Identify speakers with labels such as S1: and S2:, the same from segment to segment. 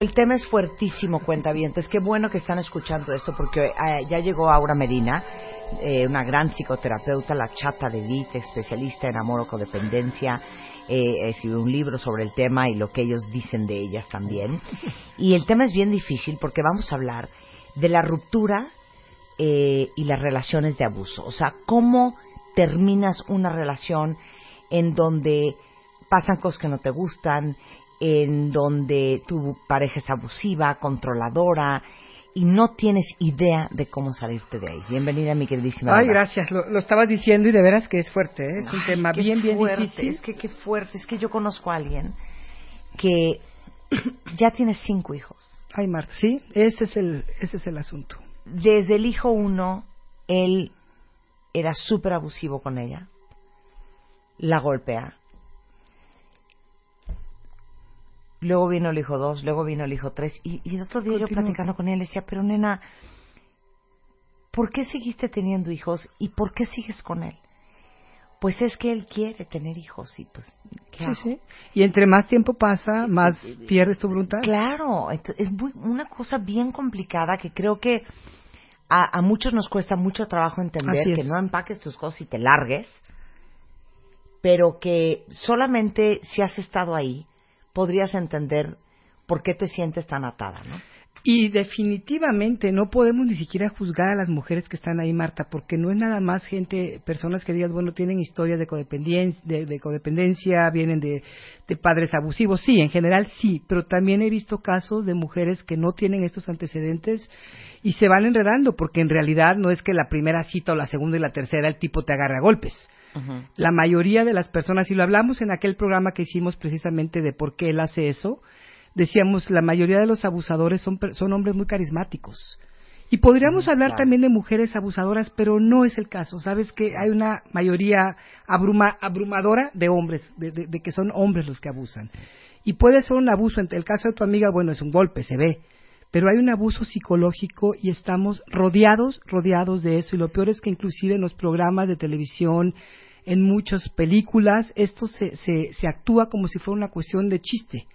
S1: El tema es fuertísimo, cuentavientes. Qué bueno que están escuchando esto porque eh, ya llegó Aura Medina, eh, una gran psicoterapeuta, la chata de elite, especialista en amor o codependencia. Eh, escribió un libro sobre el tema y lo que ellos dicen de ellas también. Y el tema es bien difícil porque vamos a hablar de la ruptura eh, y las relaciones de abuso. O sea, cómo terminas una relación en donde pasan cosas que no te gustan, en donde tu pareja es abusiva, controladora y no tienes idea de cómo salirte de ahí. Bienvenida, mi queridísima.
S2: Ay, gracias. Lo, lo estabas diciendo y de veras que es fuerte. ¿eh? Es un tema bien, bien
S1: fuerte,
S2: difícil.
S1: Es que qué fuerte. Es que yo conozco a alguien que ya tiene cinco hijos.
S2: Ay, Marta, sí, ese es el, ese es el asunto.
S1: Desde el hijo uno, él era súper abusivo con ella. La golpea. Luego vino el hijo dos, luego vino el hijo tres. Y, y el otro día yo platicando con él decía, pero nena, ¿por qué seguiste teniendo hijos y por qué sigues con él? Pues es que él quiere tener hijos y pues, ¿qué
S2: Sí,
S1: hago?
S2: sí. Y entre más tiempo pasa, más pierdes tu voluntad.
S1: Claro, es muy- una cosa bien complicada que creo que a, a muchos nos cuesta mucho trabajo entender
S2: es.
S1: que no empaques tus cosas y te largues, pero que solamente si has estado ahí podrías entender por qué te sientes tan atada, ¿no?
S2: Y definitivamente no podemos ni siquiera juzgar a las mujeres que están ahí, Marta, porque no es nada más gente, personas que digas, bueno, tienen historias de codependencia, de, de codependencia vienen de, de padres abusivos. Sí, en general sí, pero también he visto casos de mujeres que no tienen estos antecedentes y se van enredando, porque en realidad no es que la primera cita o la segunda y la tercera el tipo te agarre a golpes. La mayoría de las personas, y lo hablamos en aquel programa que hicimos precisamente de por qué él hace eso, decíamos, la mayoría de los abusadores son, son hombres muy carismáticos. Y podríamos hablar
S1: claro.
S2: también de mujeres abusadoras, pero no es el caso. Sabes que hay una mayoría abruma- abrumadora de hombres, de, de- de que son hombres los que abusan. Y puede ser un abuso. En el caso de tu amiga, bueno, es un golpe, se ve. Pero hay un abuso psicológico y estamos rodeados, rodeados de eso. Y lo peor es que inclusive en los programas de televisión, en muchas películas, esto se, se, se actúa como si fuera una cuestión de chiste.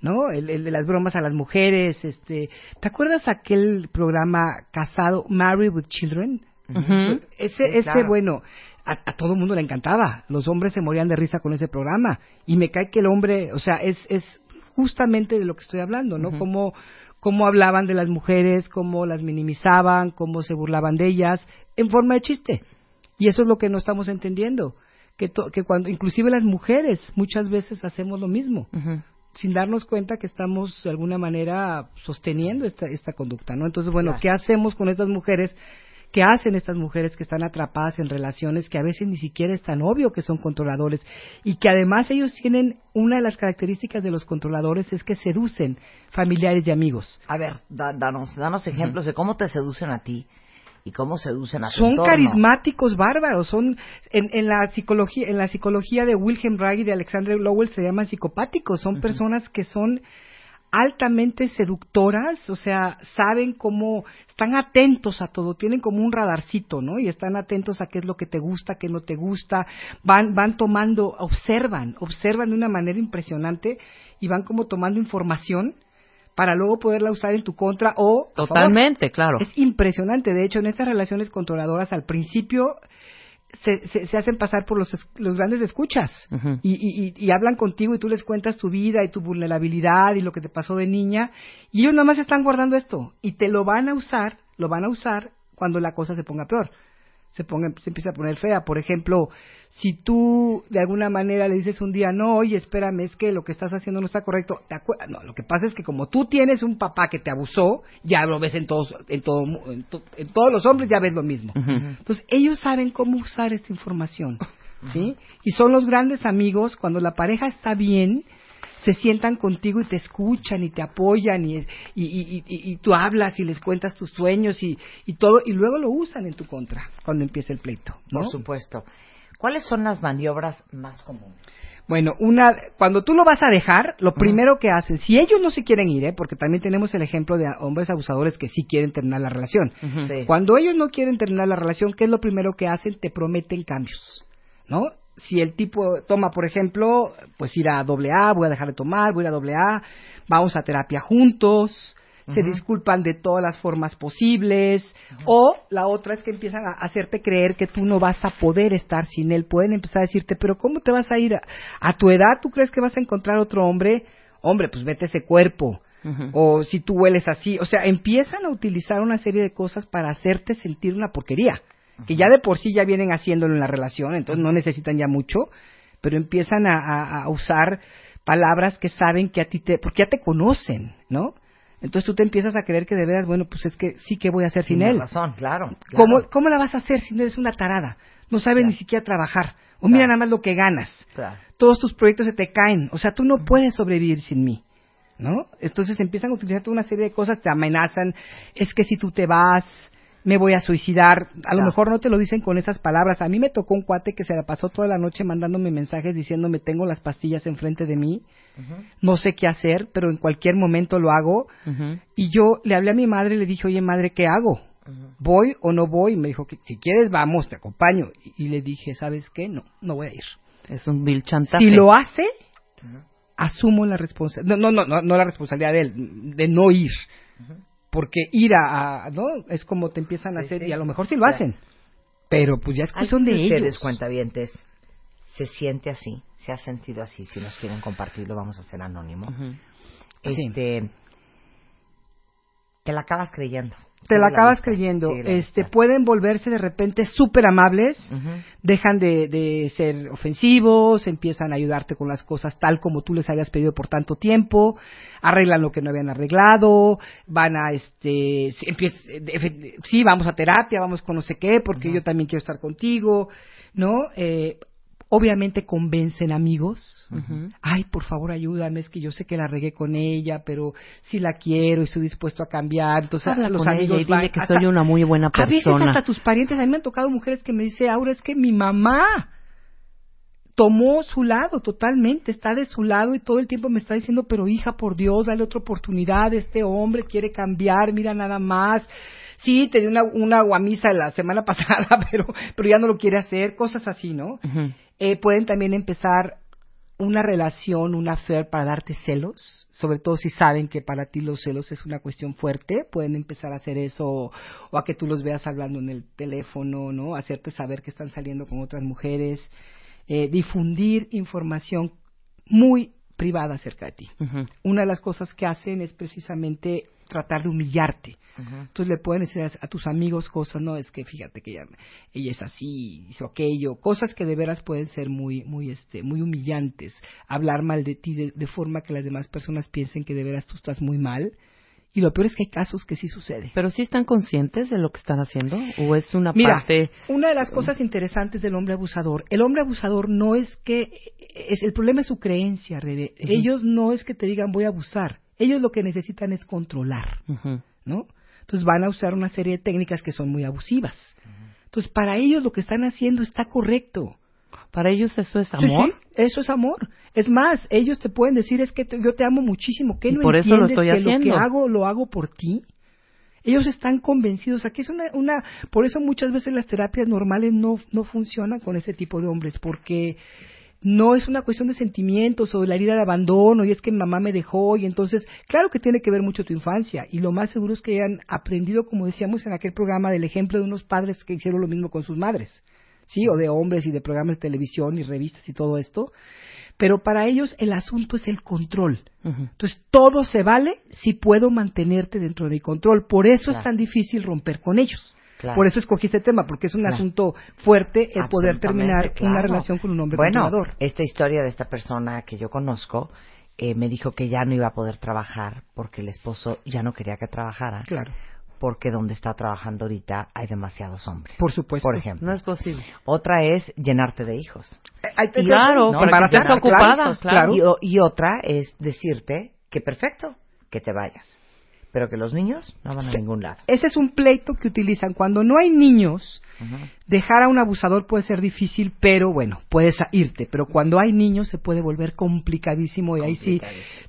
S2: ¿no? El, el de las bromas a las mujeres, este, ¿te acuerdas aquel programa casado, Married with Children? Ese,
S1: Sí,
S2: ese
S1: claro.
S2: bueno, a, a todo el mundo le encantaba. Los hombres se morían de risa con ese programa. Y me cae que el hombre, o sea, es, es justamente de lo que estoy hablando, ¿no? Cómo, cómo hablaban de las mujeres, cómo las minimizaban, cómo se burlaban de ellas, en forma de chiste. Y eso es lo que no estamos entendiendo. Que, to- que cuando, inclusive las mujeres, muchas veces hacemos lo mismo sin darnos cuenta que estamos de alguna manera sosteniendo esta, esta conducta, ¿no? Entonces, bueno,
S1: Claro.
S2: ¿qué hacemos con estas mujeres? ¿Qué hacen estas mujeres que están atrapadas en relaciones que a veces ni siquiera es tan obvio que son controladores y que además ellos tienen una de las características de los controladores es que seducen familiares y amigos.
S1: A ver, da- danos, danos ejemplos de cómo te seducen a ti y cómo seducen a
S2: Son
S1: entorno.
S2: carismáticos bárbaros, son en, en la psicología en la psicología de Wilhelm Reich y de Alexander Lowell se llaman psicopáticos, son personas que son altamente seductoras, o sea, saben cómo, están atentos a todo, tienen como un radarcito, ¿no? Y están atentos a qué es lo que te gusta, qué no te gusta, van, van tomando, observan, observan de una manera impresionante y van como tomando información para luego poderla usar en tu contra o favor.
S3: Totalmente, claro.
S2: Es impresionante. De hecho, en estas relaciones controladoras, al principio, se, se, se hacen pasar por los, los grandes escuchas. Y, y- y hablan contigo y tú les cuentas tu vida y tu vulnerabilidad y lo que te pasó de niña. Y ellos nada más están guardando esto. Y te lo van a usar, lo van a usar cuando la cosa se ponga peor. Se, ponga, se empieza a poner fea. Por ejemplo, si tú de alguna manera le dices un día, no, oye, espérame, es que lo que estás haciendo no está correcto. ¿te acuer- no, lo que pasa es que como tú tienes un papá que te abusó, ya lo ves en todos, en, todo, mu- en, to- en todos los hombres, ya ves lo mismo. Entonces, ellos saben cómo usar esta información, ¿sí? Y son los grandes amigos, cuando la pareja está bien, se sientan contigo y te escuchan y te apoyan y, y, y- y- y tú hablas y les cuentas tus sueños y, y todo, y luego lo usan en tu contra cuando empieza el pleito, ¿no?
S1: Por supuesto. ¿Cuáles son las maniobras más comunes?
S2: Bueno, una, cuando tú lo vas a dejar, lo primero que hacen, si ellos no se quieren ir, ¿eh? porque también tenemos el ejemplo de hombres abusadores que sí quieren terminar la relación.
S1: Sí.
S2: Cuando ellos no quieren terminar la relación, ¿qué es lo primero que hacen? Te prometen cambios, ¿no? Si el tipo toma, por ejemplo, pues ir a doble A, voy a dejar de tomar, voy a ir a doble A, vamos a terapia juntos, se disculpan de todas las formas posibles, o la otra es que empiezan a hacerte creer que tú no vas a poder estar sin él, pueden empezar a decirte, pero ¿cómo te vas a ir a, a tu edad? ¿Tú crees que vas a encontrar otro hombre? Hombre, pues vete ese cuerpo, o si tú hueles así, o sea, empiezan a utilizar una serie de cosas para hacerte sentir una porquería, que ya de por sí ya vienen haciéndolo en la relación, entonces no necesitan ya mucho, pero empiezan a, a- a usar palabras que saben que a ti te, porque ya te conocen, ¿no? Entonces tú te empiezas a creer que de veras, bueno, pues es que sí que voy a hacer sin
S1: Tienes
S2: él.
S1: razón, claro. claro.
S2: ¿Cómo, ¿Cómo la vas a hacer si no eres una tarada? No sabes ni siquiera trabajar. O mira nada más lo que ganas todos tus proyectos se te caen. O sea, tú no puedes sobrevivir sin mí. ¿No? Entonces empiezan a utilizar toda una serie de cosas, te amenazan, es que si tú te vas, me voy a suicidar. A lo mejor no te lo dicen con esas palabras. A mí me tocó un cuate que se la pasó toda la noche mandándome mensajes diciéndome tengo las pastillas enfrente de mí, no sé qué hacer, pero en cualquier momento lo hago. Y yo le hablé a mi madre y le dije, oye madre, ¿qué hago? ¿Voy o no voy? Y me dijo que si quieres vamos, te acompaño. Y, y le dije, ¿sabes qué? No, no voy a ir.
S3: Es un vil chantaje.
S2: Si lo hace, asumo la responsabilidad, no, no, no, no la responsabilidad de él, de no ir. Porque ir a, a- ¿no? Es como te empiezan a hacer,
S1: sí.
S2: y a lo mejor sí lo
S1: Claro.
S2: hacen. Pero pues ya es cuestión de
S1: ¿Alguien ustedes,
S2: ellos.
S1: cuentavientes, se siente así, se ha sentido así. Si nos quieren compartirlo, vamos a hacer anónimo. Este, te la acabas creyendo.
S2: Te la acabas
S1: lista,
S2: creyendo.
S1: la
S2: Este,
S1: lista.
S2: pueden volverse de repente súper amables, dejan de, de ser ofensivos, empiezan a ayudarte con las cosas tal como tú les habías pedido por tanto tiempo, arreglan lo que no habían arreglado, van a, este, sí, vamos a terapia, vamos con no sé qué, porque yo también quiero estar contigo, ¿no? Eh, obviamente convencen amigos. Ay, por favor, ayúdame, es que yo sé que la regué con ella, pero sí la quiero y estoy dispuesto a cambiar. Entonces,
S3: Habla
S2: los
S3: con ella
S2: amigos
S3: y dile que
S2: hasta-
S3: soy una muy buena
S2: a veces
S3: persona.
S2: hasta tus parientes, a mí me han tocado mujeres que me dicen, Aura, es que mi mamá tomó su lado totalmente, está de su lado y todo el tiempo me está diciendo, pero hija, por Dios, dale otra oportunidad, este hombre quiere cambiar, mira nada más. Sí, te di una, una guamisa la semana pasada, pero, pero ya no lo quiere hacer, cosas así, ¿no? Eh, pueden también empezar una relación, una affair para darte celos, sobre todo si saben que para ti los celos es una cuestión fuerte, pueden empezar a hacer eso o, o a que tú los veas hablando en el teléfono, ¿no? Hacerte saber que están saliendo con otras mujeres, eh, difundir información muy privada acerca de ti. Una de las cosas que hacen es precisamente tratar de humillarte. Entonces le pueden decir a, a tus amigos cosas, no, es que fíjate que ella, ella es así, hizo aquello, cosas que de veras pueden ser muy, muy, este, muy humillantes. Hablar mal de ti de, de forma que las demás personas piensen que de veras tú estás muy mal. Y lo peor es que hay casos que sí sucede.
S3: ¿Pero sí están conscientes de lo que están haciendo? ¿O es una
S2: Mira,
S3: parte...?
S2: una de las cosas interesantes del hombre abusador, el hombre abusador no es que, es, el problema es su creencia, Rebe. Ellos no es que te digan voy a abusar, ellos lo que necesitan es controlar. ¿no? Entonces van a usar una serie de técnicas que son muy abusivas. Entonces para ellos lo que están haciendo está correcto.
S3: ¿Para ellos eso es
S2: Sí,
S3: amor?
S2: sí, eso es amor. Es más, ellos te pueden decir es que te- yo te amo muchísimo, que no
S3: por eso lo
S2: entiendes
S3: estoy
S2: que
S3: haciendo.
S2: lo que hago lo hago por ti. Ellos están convencidos, aquí es una, una, por eso muchas veces las terapias normales no, no funcionan con ese tipo de hombres, porque no es una cuestión de sentimientos o de la herida de abandono y es que mi mamá me dejó y entonces, claro que tiene que ver mucho tu infancia y lo más seguro es que hayan aprendido, como decíamos en aquel programa, del ejemplo de unos padres que hicieron lo mismo con sus madres. ¿sí? O de hombres y de programas de televisión y revistas y todo esto. Pero para ellos el asunto es el control. Entonces, todo se vale si puedo mantenerte dentro de mi control. Por eso es tan difícil romper con ellos.
S1: Claro.
S2: Por eso escogí este tema, porque es un
S1: Claro.
S2: asunto fuerte el poder terminar una relación con un hombre
S1: bueno,
S2: controlador.
S1: esta historia de esta persona que yo conozco eh, me dijo que ya no iba a poder trabajar porque el esposo ya no quería que trabajara.
S2: Claro,
S1: Porque donde está trabajando ahorita hay demasiados hombres.
S2: por supuesto.
S1: Por ejemplo.
S3: No es posible.
S1: Otra es llenarte de hijos.
S2: Hay que-
S3: Claro,
S2: ¿no?
S3: para que
S2: Embarazar,
S3: estés ocupada, claro.
S1: Y, otra es decirte que perfecto, que te vayas. Pero que los niños no van a
S2: Sí.
S1: ningún lado.
S2: Ese es un pleito que utilizan. Cuando no hay niños, dejar a un abusador puede ser difícil, pero bueno, puedes irte. Pero cuando hay niños se puede volver complicadísimo y ahí sí,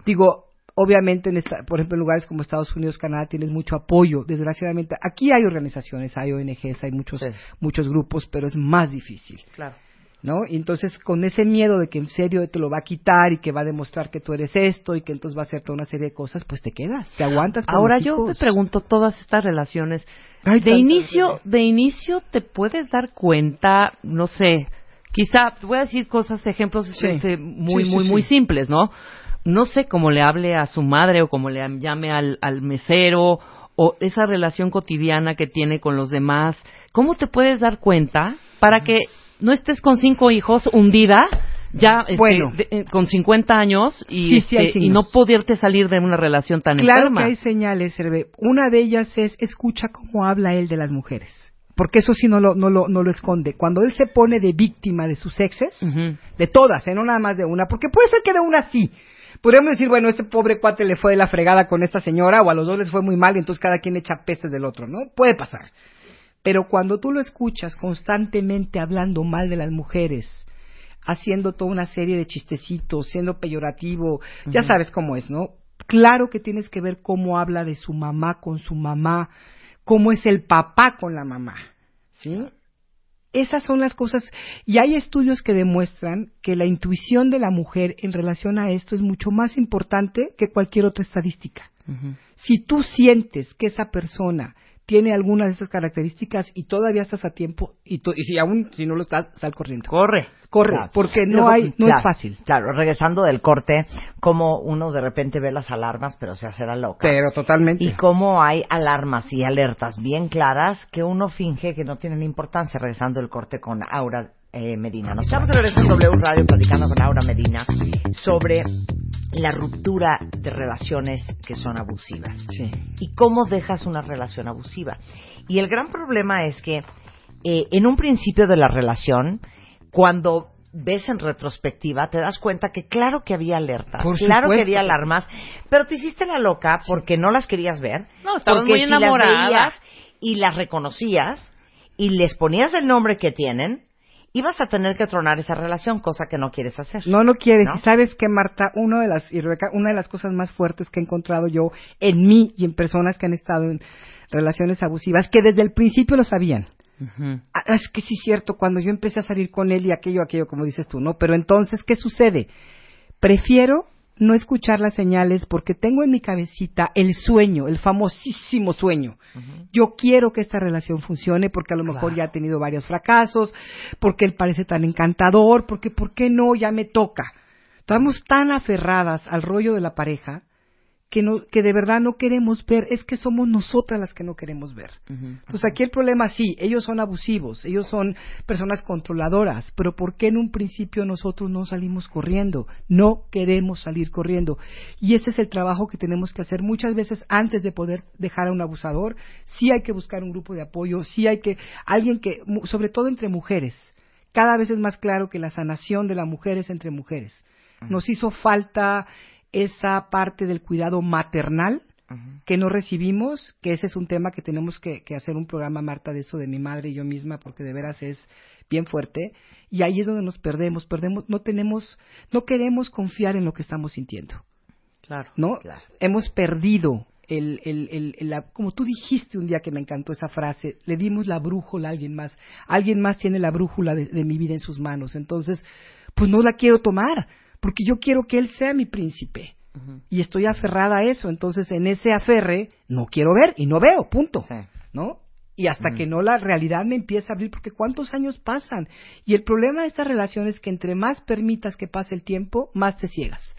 S2: digo, obviamente, en esta, por ejemplo, en lugares como Estados Unidos, Canadá, tienes mucho apoyo. Desgraciadamente, aquí hay organizaciones, hay ONGs, hay muchos,
S1: Sí.
S2: muchos grupos, pero es más difícil.
S3: Claro.
S2: ¿no? Y entonces con ese miedo de que en serio te lo va a quitar y que va a demostrar que tú eres esto y que entonces va a hacer toda una serie de cosas, pues te quedas, te aguantas.
S3: Ahora
S2: los
S3: yo
S2: hijos.
S3: pregunto todas estas relaciones. De inicio,
S2: relaciones.
S3: de inicio te puedes dar cuenta, no sé, quizá te voy a decir cosas, ejemplos
S2: Sí.
S3: este, muy,
S2: Sí,
S3: muy, muy simples, ¿no? No sé cómo le hable a su madre o cómo le llame al, al mesero o esa relación cotidiana que tiene con los demás. ¿Cómo te puedes dar cuenta para que no estés con cinco hijos hundida? Ya este,
S2: Bueno.
S3: de- eh, con 50 años y,
S2: Sí, sí hay
S3: este, y no poderte salir de una relación tan
S2: Claro
S3: enferma.
S2: que hay señales, Hervé. Una de ellas es escucha cómo habla él de las mujeres. Porque eso sí no lo, no lo, no lo esconde. Cuando él se pone de víctima de sus exes, de todas, ¿eh? no nada más de una, porque puede ser que de una sí. Podríamos decir, bueno, este pobre cuate le fue de la fregada con esta señora, o a los dos les fue muy mal, y entonces cada quien echa pestes del otro, ¿no? Puede pasar. Pero cuando tú lo escuchas constantemente hablando mal de las mujeres, haciendo toda una serie de chistecitos, siendo peyorativo, ya sabes cómo es, ¿no? Claro que tienes que ver cómo habla de su mamá con su mamá, cómo es el papá con la mamá, ¿sí? Esas son las cosas, y hay estudios que demuestran que la intuición de la mujer en relación a esto es mucho más importante que cualquier otra estadística. Si tú sientes que esa persona tiene alguna de esas características y todavía estás a tiempo, y, to- y si aún si no lo estás, sal corriendo.
S3: Corre.
S2: Corre,
S1: Claro.
S2: porque no hay, no
S1: claro,
S2: es fácil.
S1: Claro, regresando del corte, como uno de repente ve las alarmas, pero se hace la loca.
S2: Pero totalmente.
S1: y cómo hay alarmas y alertas bien claras que uno finge que no tienen importancia, regresando el corte con Aura eh, Medina. Nos estamos de regreso en W Radio platicando con Aura Medina sobre la ruptura de relaciones que son abusivas
S3: Sí.
S1: y cómo dejas una relación abusiva. Y el gran problema es que eh, en un principio de la relación, cuando ves en retrospectiva, te das cuenta que claro que había alertas,
S2: Por
S1: claro que había alarmas, pero te hiciste la loca porque no las querías ver.
S3: No, estabas
S1: porque
S3: muy
S1: si las
S3: enamorada.
S1: veías y las reconocías y les ponías el nombre que tienen, ibas a tener que tronar esa relación, cosa que no quieres hacer.
S2: No, no quieres.
S1: ¿No?
S2: Y sabes que, Marta, una de las, y Rebeca, una de las cosas más fuertes que he encontrado yo en mí y en personas que han estado en relaciones abusivas, que desde el principio lo sabían. Ah, es que sí es cierto, cuando yo empecé a salir con él y aquello, aquello, como dices tú, ¿no? Pero entonces, ¿qué sucede? Prefiero no escuchar las señales porque tengo en mi cabecita el sueño, el famosísimo sueño. Yo quiero que esta relación funcione porque a lo mejor ya ha tenido varios fracasos, porque él parece tan encantador, porque ¿por qué no? Ya me toca. Estamos tan aferradas al rollo de la pareja que, no, que de verdad no queremos ver, es que somos nosotras las que no queremos ver. Entonces aquí el problema sí, ellos son abusivos, ellos son personas controladoras, pero ¿por qué en un principio nosotros no salimos corriendo? No queremos salir corriendo. Y ese es el trabajo que tenemos que hacer muchas veces antes de poder dejar a un abusador. Sí hay que buscar un grupo de apoyo, sí hay que, alguien que, sobre todo entre mujeres, cada vez es más claro que la sanación de la mujer es entre mujeres. Nos hizo falta esa parte del cuidado maternal que no recibimos, que ese es un tema que tenemos que, que hacer un programa, Marta, de eso de mi madre y yo misma, porque de veras es bien fuerte. Y ahí es donde nos perdemos, perdemos, no tenemos, no queremos confiar en lo que estamos sintiendo,
S3: Claro.
S2: ¿no?
S1: Claro.
S2: Hemos perdido el, el, el, el- la- como tú dijiste un día que me encantó esa frase, le dimos la brújula a alguien más, alguien más tiene la brújula de, de mi vida en sus manos, entonces, pues no la quiero tomar, porque yo quiero que él sea mi príncipe. Y estoy aferrada a eso, entonces en ese aferre no quiero ver y no veo, punto.
S1: Sí.
S2: ¿No? Y hasta que no la realidad me empieza a abrir, porque cuántos años pasan. Y el problema de esta relación es que entre más permitas que pase el tiempo, más te ciegas,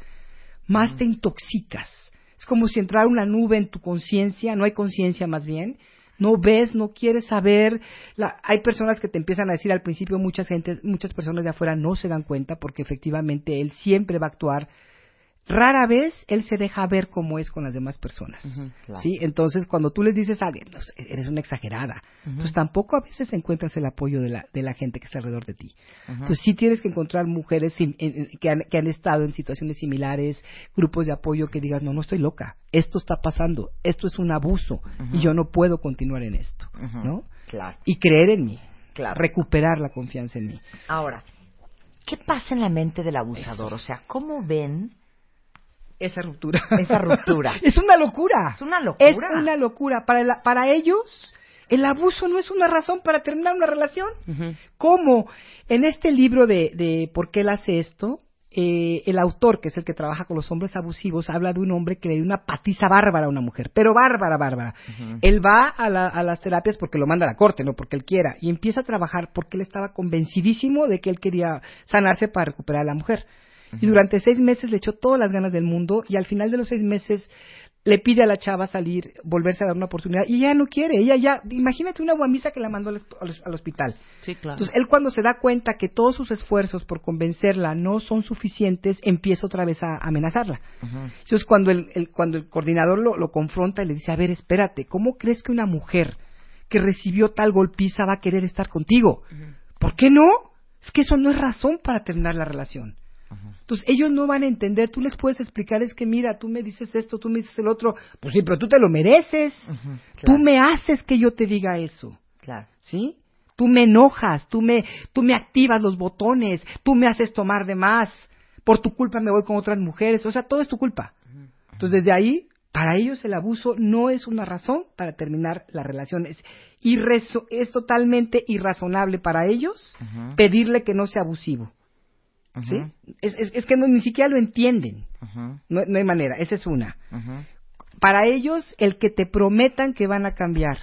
S2: más te intoxicas. Es como si entrara una nube en tu conciencia, no hay conciencia más bien, no ves, no quieres saber. La, hay personas que te empiezan a decir al principio, muchas gente, muchas personas de afuera no se dan cuenta porque efectivamente él siempre va a actuar rara vez él se deja ver cómo es con las demás personas. ¿sí? Entonces, cuando tú les dices a alguien, eres una exagerada, pues tampoco a veces encuentras el apoyo de la, de la gente que está alrededor de ti. Entonces, sí tienes que encontrar mujeres que, han, que han estado en situaciones similares, grupos de apoyo que digas, no, no estoy loca, esto está pasando, esto es un abuso y yo no puedo continuar en esto, ¿no?
S1: Claro.
S2: Y creer en mí,
S1: Claro.
S2: recuperar la confianza en mí.
S1: Ahora, ¿qué pasa en la mente del abusador? O sea, ¿cómo ven
S2: esa ruptura.
S1: esa ruptura?
S2: es una locura.
S1: Es una locura.
S2: Es una locura. Para, la- para ellos, el abuso no es una razón para terminar una relación. ¿Cómo? En este libro de, de ¿Por qué él hace esto? eh, el autor, que es el que trabaja con los hombres abusivos, habla de un hombre que le dio una patiza bárbara a una mujer, pero bárbara, bárbara. Él va a, la- a las terapias porque lo manda a la corte, no porque él quiera, y empieza a trabajar porque él estaba convencidísimo de que él quería sanarse para recuperar a la mujer. Y durante seis meses le echó todas las ganas del mundo y al final de los seis meses le pide a la chava salir, volverse a dar una oportunidad y ella no quiere, ella ya, imagínate una guamisa que la mandó al, al- al hospital.
S3: Sí, claro.
S2: Entonces él cuando se da cuenta que todos sus esfuerzos por convencerla no son suficientes, empieza otra vez a amenazarla. Entonces cuando el, el- cuando el coordinador lo, lo confronta y le dice, a ver, espérate, ¿cómo crees que una mujer que recibió tal golpiza va a querer estar contigo? ¿Por qué no? Es que eso no es razón para terminar la relación. Entonces ellos no van a entender, tú les puedes explicar, es que mira, tú me dices esto, tú me dices el otro, pues sí, pero tú te lo mereces, tú me haces que yo te diga eso,
S1: Claro.
S2: ¿sí? Tú me enojas, tú me, tú me activas los botones, tú me haces tomar de más, por tu culpa me voy con otras mujeres, o sea, todo es tu culpa. Entonces desde ahí, para ellos el abuso no es una razón para terminar la relación, es, es totalmente irrazonable para ellos pedirle que no sea abusivo. ¿Sí? Es, es- es que no, ni siquiera lo entienden. no, no hay manera, esa es una. Para ellos, el que te prometan que van a cambiar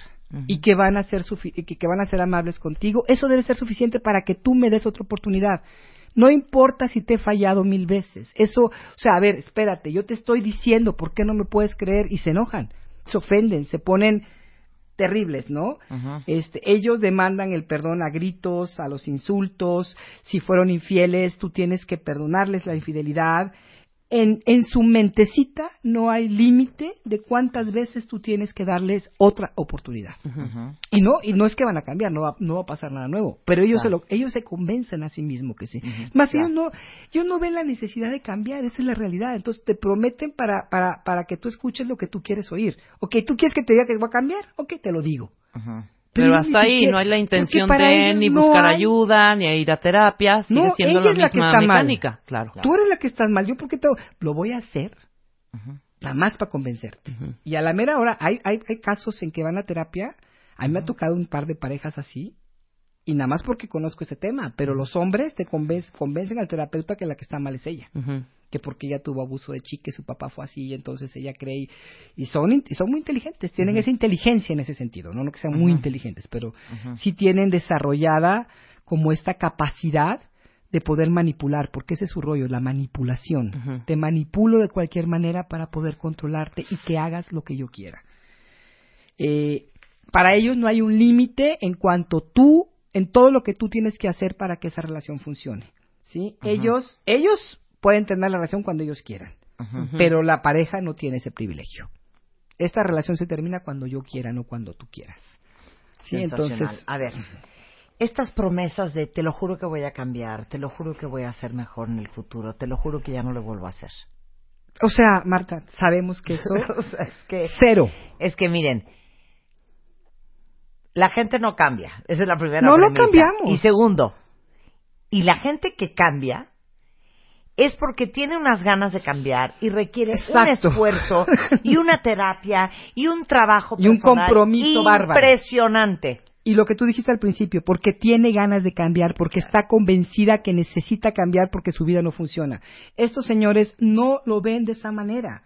S2: y que van a ser que, que van a ser amables contigo, eso debe ser suficiente para que tú me des otra oportunidad. No importa si te he fallado mil veces. Eso, o sea, a ver, espérate, yo te estoy diciendo, ¿por qué no me puedes creer? Y se enojan, se ofenden, se ponen terribles, ¿no? Este, ellos demandan el perdón a gritos, a los insultos, si fueron infieles, tú tienes que perdonarles la infidelidad. En, en su mentecita no hay límite de cuántas veces tú tienes que darles otra oportunidad. Y no, y no es que van a cambiar, no va, no va a pasar nada nuevo, pero ellos se lo, ellos se convencen a sí mismos que sí. Más ellos no, ellos no ven la necesidad de cambiar, esa es la realidad. Entonces te prometen para, para, para que tú escuches lo que tú quieres oír. Ok, tú quieres que te diga que va a cambiar, ok, te lo digo.
S3: Pero hasta ahí no hay la
S2: porque
S3: intención de ni
S2: no
S3: buscar
S2: hay-
S3: ayuda, ni a ir a terapia, sigue
S2: No,
S3: siendo
S2: ella
S3: la
S2: es la que está mal.
S3: mecánica, claro.
S2: Tú eres la que estás mal. Yo, ¿por qué te lo voy a hacer? Nada más para convencerte. Y a la mera hora, hay, hay, hay casos en que van a terapia. A mí me ha tocado un par de parejas así. Y nada más porque conozco este tema. Pero los hombres te conven- convencen al terapeuta que la que está mal es ella.
S3: Ujú.
S2: Que porque ella tuvo abuso de chique, su papá fue así, y entonces ella cree. Y, y son, y son muy inteligentes. Tienen esa inteligencia en ese sentido. No, no que sean muy inteligentes, pero sí tienen desarrollada como esta capacidad de poder manipular, porque ese es su rollo, la manipulación. Te manipulo de cualquier manera para poder controlarte y que hagas lo que yo quiera. Eh, para ellos no hay un límite en cuanto tú, en todo lo que tú tienes que hacer para que esa relación funcione. ¿sí? Ellos, ellos pueden tener la relación cuando ellos quieran, pero la pareja no tiene ese privilegio. Esta relación se termina cuando yo quiera, no cuando tú quieras. Sí, entonces,
S1: A ver, estas promesas de te lo juro que voy a cambiar, te lo juro que voy a ser mejor en el futuro, te lo juro que ya no lo vuelvo a hacer.
S2: o sea, Marta, sabemos que eso
S1: O sea, es que
S2: cero.
S1: es que miren, la gente no cambia. Esa es la primera
S2: No lo cambiamos.
S1: Y segundo, y la gente que cambia es porque tiene unas ganas de cambiar y requiere
S2: Exacto.
S1: un esfuerzo y una terapia y un trabajo
S2: Y un
S1: personal
S2: compromiso bárbaro.
S1: impresionante.
S2: Y lo que tú dijiste al principio, porque tiene ganas de cambiar, porque está convencida que necesita cambiar porque su vida no funciona. Estos señores no lo ven de esa manera.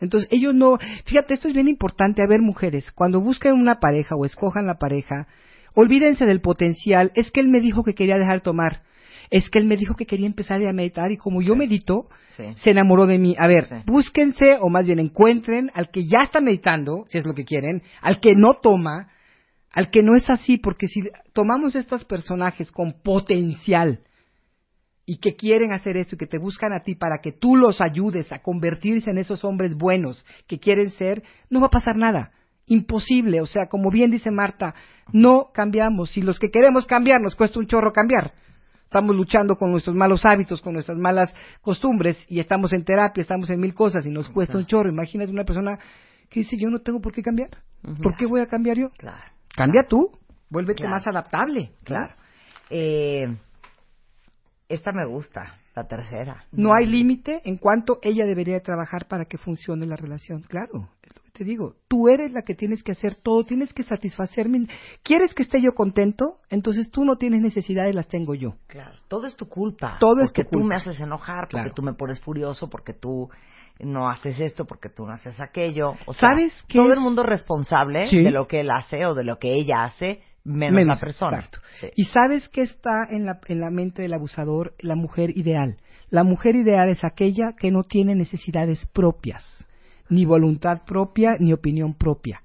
S2: Entonces, ellos no, fíjate, esto es bien importante, a ver, mujeres, cuando busquen una pareja o escojan la pareja, olvídense del potencial, es que él me dijo que quería dejar de tomar, es que él me dijo que quería empezar a meditar y como yo medito,
S1: Sí.
S2: se enamoró de mí. A ver,
S1: Sí.
S2: búsquense o más bien encuentren al que ya está meditando, si es lo que quieren, al que no toma, al que no es así, porque si tomamos estos personajes con potencial y que quieren hacer eso y que te buscan a ti para que tú los ayudes a convertirse en esos hombres buenos que quieren ser, no va a pasar nada. Imposible, o sea, como bien dice Marta, no cambiamos. Si los que queremos cambiar nos cuesta un chorro cambiar, estamos luchando con nuestros malos hábitos, con nuestras malas costumbres y estamos en terapia, estamos en mil cosas y nos cuesta un chorro. Imagínate una persona que dice, yo no tengo por qué cambiar. ¿Por qué voy a cambiar yo?
S1: Claro.
S2: Cambia tú, vuélvete
S1: Claro.
S2: más adaptable.
S1: Claro. Eh, esta me gusta, la tercera.
S2: No hay límite en cuanto ella debería trabajar para que funcione la relación. Claro, es lo que te digo. Tú eres la que tienes que hacer todo, tienes que satisfacerme. ¿Quieres que esté yo contento? Entonces tú no tienes necesidades, las tengo yo.
S1: Claro. Todo es tu culpa.
S2: Todo es
S1: porque
S2: tu
S1: tú
S2: culpa.
S1: me haces enojar, porque
S2: Claro.
S1: tú me pones furioso, porque tú no haces esto, porque tú no haces aquello. O sea,
S2: ¿Sabes qué
S1: todo
S2: es?
S1: el mundo es responsable
S2: Sí.
S1: de lo que él hace o de lo que ella hace, menos, la persona.
S2: exacto.
S1: Sí.
S2: Y sabes que está en la, en la mente del abusador la mujer ideal. La mujer ideal es aquella que no tiene necesidades propias, ni voluntad propia, ni opinión propia,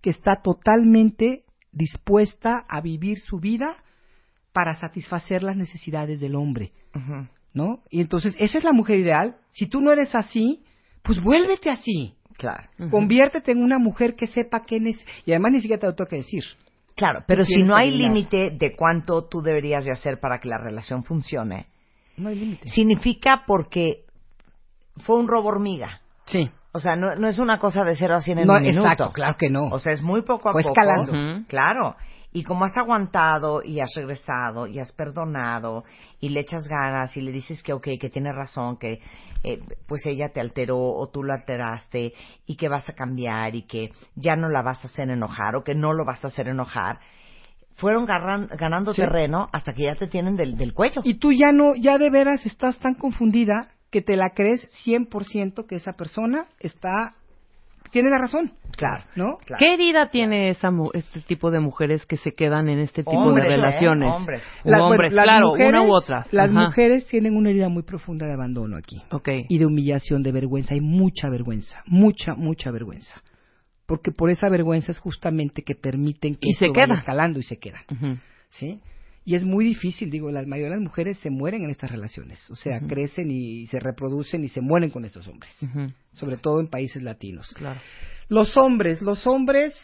S2: que está totalmente dispuesta a vivir su vida para satisfacer las necesidades del hombre. ¿no? Y entonces, esa es la mujer ideal. Si tú no eres así, pues vuélvete así.
S1: Claro.
S2: Conviértete en una mujer que sepa quién es. Y además ni siquiera te lo tengo que decir.
S1: Claro, pero si no hay límite de cuánto tú deberías de hacer para que la relación funcione,
S2: No hay límite.
S1: significa porque fue un robo hormiga.
S2: Sí.
S1: O sea, no, no es una cosa de cero a cien en
S2: No,
S1: un minuto.
S2: exacto, claro que no.
S1: O sea, es muy poco a
S2: Fue
S1: poco.
S2: escalando.
S1: Claro. Y como has aguantado y has regresado y has perdonado y le echas ganas y le dices que ok, que tiene razón, que eh, pues ella te alteró o tú lo alteraste y que vas a cambiar y que ya no la vas a hacer enojar o que no lo vas a hacer enojar, fueron garran- ganando
S2: Sí.
S1: terreno hasta que ya te tienen del, del cuello.
S2: Y tú ya no, ya de veras estás tan confundida que te la crees 100% que esa persona está, tiene la razón.
S1: Claro.
S2: ¿No?
S1: Claro.
S3: ¿Qué herida tiene esa mu- este tipo de mujeres que se quedan en este tipo
S1: Hombres,
S3: de
S1: ¿eh?
S3: relaciones?
S1: Hombres.
S3: O
S2: La- bueno,
S3: hombres,
S2: las
S3: claro,
S2: mujeres-
S3: una u otra.
S2: Las
S3: Ajá.
S2: mujeres tienen una herida muy profunda de abandono aquí.
S3: Ok.
S2: y de humillación, de vergüenza. Hay mucha vergüenza, mucha, mucha vergüenza. Porque por esa vergüenza es justamente que permiten que
S3: Y se queda.
S2: escalando y se quedan.
S3: Ujú.
S2: ¿Sí? Y es muy difícil, digo, la mayoría de las mujeres se mueren en estas relaciones. O sea, crecen y se reproducen y se mueren con estos hombres. Sobre todo en países latinos.
S3: Claro.
S2: Los hombres, los hombres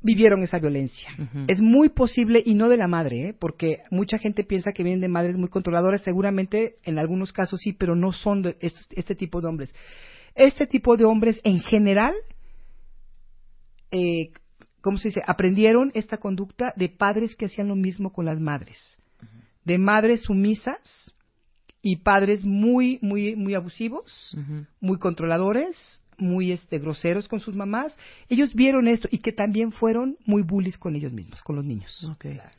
S2: vivieron esa violencia. Es muy posible, y no de la madre, ¿eh? porque mucha gente piensa que vienen de madres muy controladoras, seguramente en algunos casos sí, pero no son de estos- este tipo de hombres. Este tipo de hombres en general, eh, ¿cómo se dice? Aprendieron esta conducta de padres que hacían lo mismo con las madres, de madres sumisas y padres muy, muy, muy abusivos muy controladores, muy este groseros con sus mamás, ellos vieron esto y que también fueron muy bullies con ellos mismos, con los niños.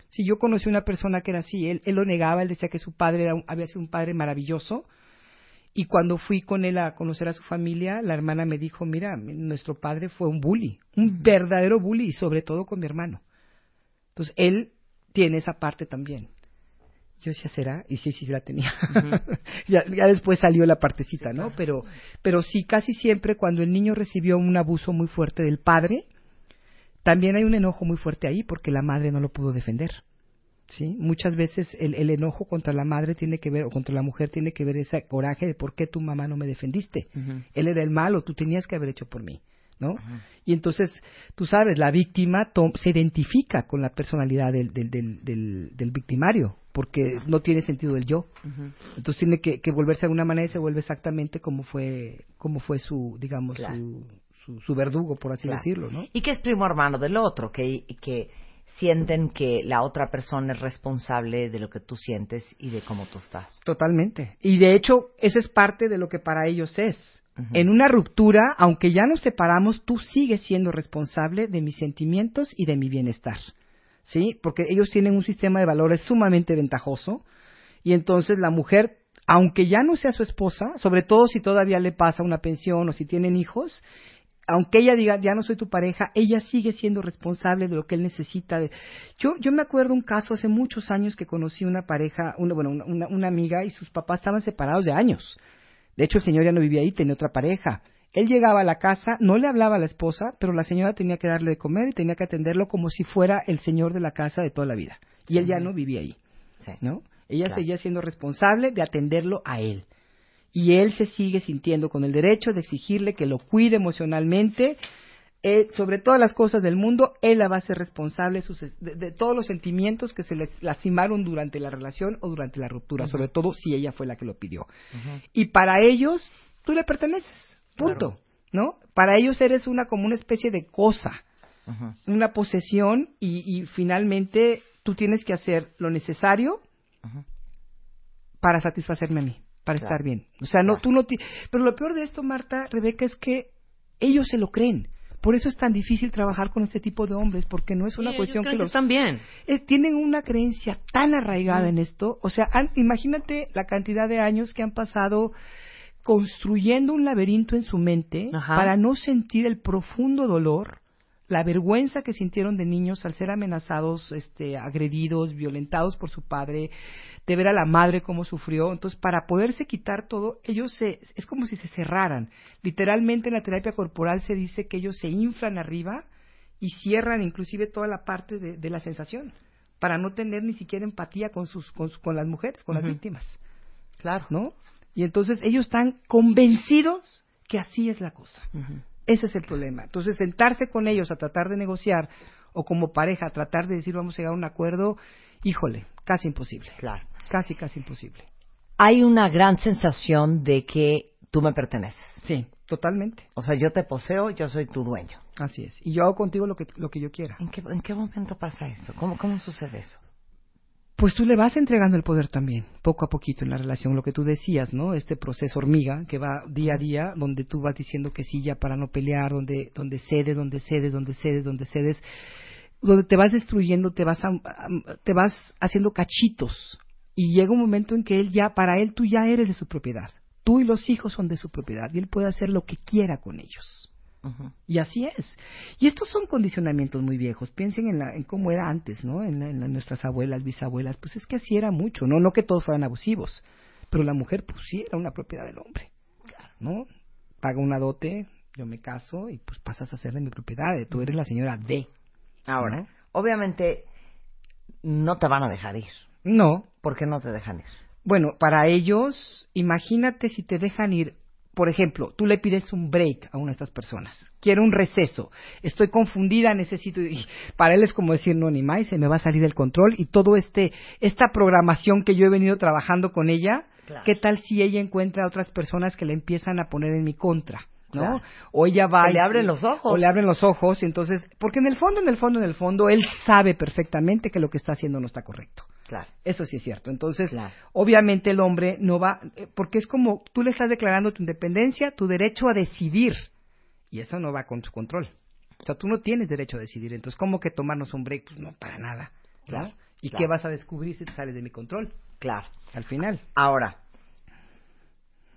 S2: Si yo conocí una persona que era así, él, él lo negaba, él decía que su padre era un- había sido un padre maravilloso. Y cuando fui con él a conocer a su familia, la hermana me dijo, mira, nuestro padre fue un bully, un verdadero bully, y sobre todo con mi hermano. Entonces, él tiene esa parte también. Yo decía, ¿será? Y sí, sí, la tenía. ya, ya después salió la partecita, ¿no? Pero, pero sí, casi siempre cuando el niño recibió un abuso muy fuerte del padre, también hay un enojo muy fuerte ahí porque la madre no lo pudo defender. ¿Sí? Muchas veces el, el enojo contra la madre tiene que ver, o contra la mujer tiene que ver ese coraje de por qué tu mamá no me defendiste. Él era el malo, tú tenías que haber hecho por mí. ¿no? Y entonces, tú sabes, la víctima se identifica con la personalidad del, del, del, del, del victimario, porque no tiene sentido el yo. Entonces tiene que, que volverse de alguna manera y se vuelve exactamente como fue, como fue su, digamos,
S1: Claro.
S2: su, su, su verdugo, por así
S1: Claro.
S2: decirlo, ¿no?
S1: Y que es primo hermano del otro, que, que sienten que la otra persona es responsable de lo que tú sientes y de cómo tú estás.
S2: Totalmente. Y de hecho, esa es parte de lo que para ellos es. En una ruptura, aunque ya nos separamos, tú sigues siendo responsable de mis sentimientos y de mi bienestar. ¿Sí? Porque ellos tienen un sistema de valores sumamente ventajoso y entonces la mujer aunque ya no sea su esposa, sobre todo si todavía le pasa una pensión o si tienen hijos, aunque ella diga, ya no soy tu pareja, ella sigue siendo responsable de lo que él necesita. Yo, yo me acuerdo un caso hace muchos años que conocí una pareja, una, bueno, una, una amiga y sus papás estaban separados de años. De hecho, el señor ya no vivía ahí, tenía otra pareja. Él llegaba a la casa, no le hablaba a la esposa, pero la señora tenía que darle de comer y tenía que atenderlo como si fuera el señor de la casa de toda la vida. Y él ya no vivía ahí, ¿no? Ella seguía siendo responsable de atenderlo a él y él se sigue sintiendo con el derecho de exigirle que lo cuide emocionalmente. Eh, sobre todas las cosas del mundo, él la va a ser responsable de, todos los sentimientos que se les lastimaron durante la relación o durante la ruptura, sobre todo si ella fue la que lo pidió. Y para ellos, tú le perteneces, punto, ¿no? Para ellos eres una como una especie de cosa, una posesión y, finalmente tú tienes que hacer lo necesario para satisfacerme a mí para estar bien. O sea, no, tú no Pero lo peor de esto, Marta, Rebeca, es que ellos se lo creen. Por eso es tan difícil trabajar con este tipo de hombres, porque no es una cuestión que los...
S3: están bien.
S2: Eh, tienen una creencia tan arraigada en esto. O sea, imagínate la cantidad de años que han pasado construyendo un laberinto en su mente para no sentir el profundo dolor la vergüenza que sintieron de niños al ser amenazados, este, agredidos, violentados por su padre, de ver a la madre cómo sufrió. Entonces, para poderse quitar todo, ellos se, es como si se cerraran. Literalmente en la terapia corporal se dice que ellos se inflan arriba y cierran inclusive toda la parte de, la sensación, para no tener ni siquiera empatía con, sus, con, las mujeres, con las víctimas.
S3: Claro.
S2: ¿No? Y entonces ellos están convencidos que así es la cosa. Ese es el problema. Entonces, sentarse con ellos a tratar de negociar o como pareja tratar de decir vamos a llegar a un acuerdo, híjole, casi imposible.
S1: Claro.
S2: Casi, casi imposible.
S1: Hay una gran sensación de que tú me perteneces.
S2: Sí, totalmente.
S1: O sea, yo te poseo, yo soy tu dueño.
S2: Así es. Y yo hago contigo lo que, lo que yo quiera.
S1: ¿En qué, ¿En qué momento pasa eso? ¿Cómo, ¿Cómo sucede eso?
S2: Pues tú le vas entregando el poder también, poco a poquito en la relación, lo que tú decías, ¿no? Este proceso hormiga que va día a día, donde tú vas diciendo que sí ya para no pelear, donde, donde cedes, donde cedes, donde cedes, donde cedes, donde te vas destruyendo, te vas, te vas haciendo cachitos. Y llega un momento en que él ya, para él tú ya eres de su propiedad. Tú y los hijos son de su propiedad y él puede hacer lo que quiera con ellos. Y así es. Y estos son condicionamientos muy viejos. Piensen en, la, en cómo era antes, ¿no? En, nuestras abuelas, bisabuelas. Pues es que así era mucho, ¿no? No que todos fueran abusivos. Pero la mujer, pues sí, era una propiedad del hombre. Claro. ¿No? Paga una dote, yo me caso y pues pasas a ser de mi propiedad. Tú eres la señora D.
S1: Ahora, obviamente, no te van a dejar ir.
S2: No.
S1: ¿Por qué no te dejan ir?
S2: Bueno, para ellos, imagínate si te dejan ir por ejemplo, tú le pides un break a una de estas personas, quiero un receso, estoy confundida, necesito, y para él es como decir, no, ni más, se me va a salir del control y todo este, esta programación que yo he venido trabajando con ella, ¿qué tal si ella encuentra a otras personas que le empiezan a poner en mi contra? ¿no? O ella va.
S1: O le abren los ojos.
S2: O le abren los ojos, y entonces. Porque en el fondo, en el fondo, en el fondo, él sabe perfectamente que lo que está haciendo no está correcto.
S1: Claro.
S2: Eso sí es cierto. Entonces, obviamente el hombre no va. Eh, porque es como tú le estás declarando tu independencia, tu derecho a decidir. Y eso no va con su control. O sea, tú no tienes derecho a decidir. Entonces, ¿cómo que tomarnos un break? Pues no, para nada. Claro. ¿Y qué vas a descubrir si te sales de mi control?
S1: Claro.
S2: Al final.
S1: Ahora.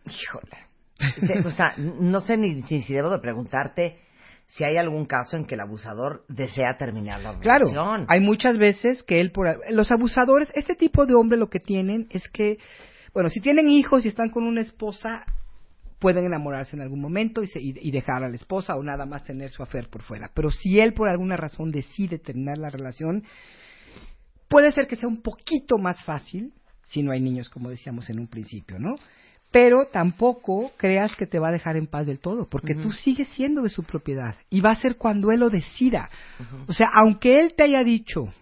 S1: Híjole o sea, no sé ni, si debo de preguntarte si hay algún caso en que el abusador desea terminar la
S2: relación. Claro, hay muchas veces que él por los abusadores, este tipo de hombre lo que tienen es que, bueno, si tienen hijos y están con una esposa, pueden enamorarse en algún momento y, y, dejar a la esposa o nada más tener su afer por fuera. Pero si él por alguna razón decide terminar la relación, puede ser que sea un poquito más fácil si no hay niños, como decíamos en un principio, ¿no? Pero tampoco creas que te va a dejar en paz del todo, porque tú sigues siendo de su propiedad y va a ser cuando él lo decida. O sea, aunque él te haya dicho,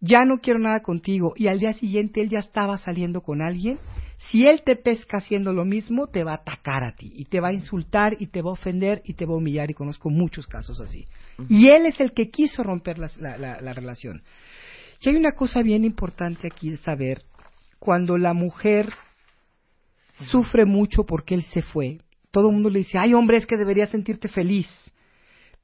S2: ya no quiero nada contigo, y al día siguiente él ya estaba saliendo con alguien, si él te pesca haciendo lo mismo, te va a atacar a ti, y te va a insultar, y te va a ofender, y te va a humillar, y conozco muchos casos así. Y él es el que quiso romper la, la relación. Y hay una cosa bien importante aquí de saber, cuando la mujer sufre mucho porque él se fue. Todo el mundo le dice, ay hombre, es que deberías sentirte feliz.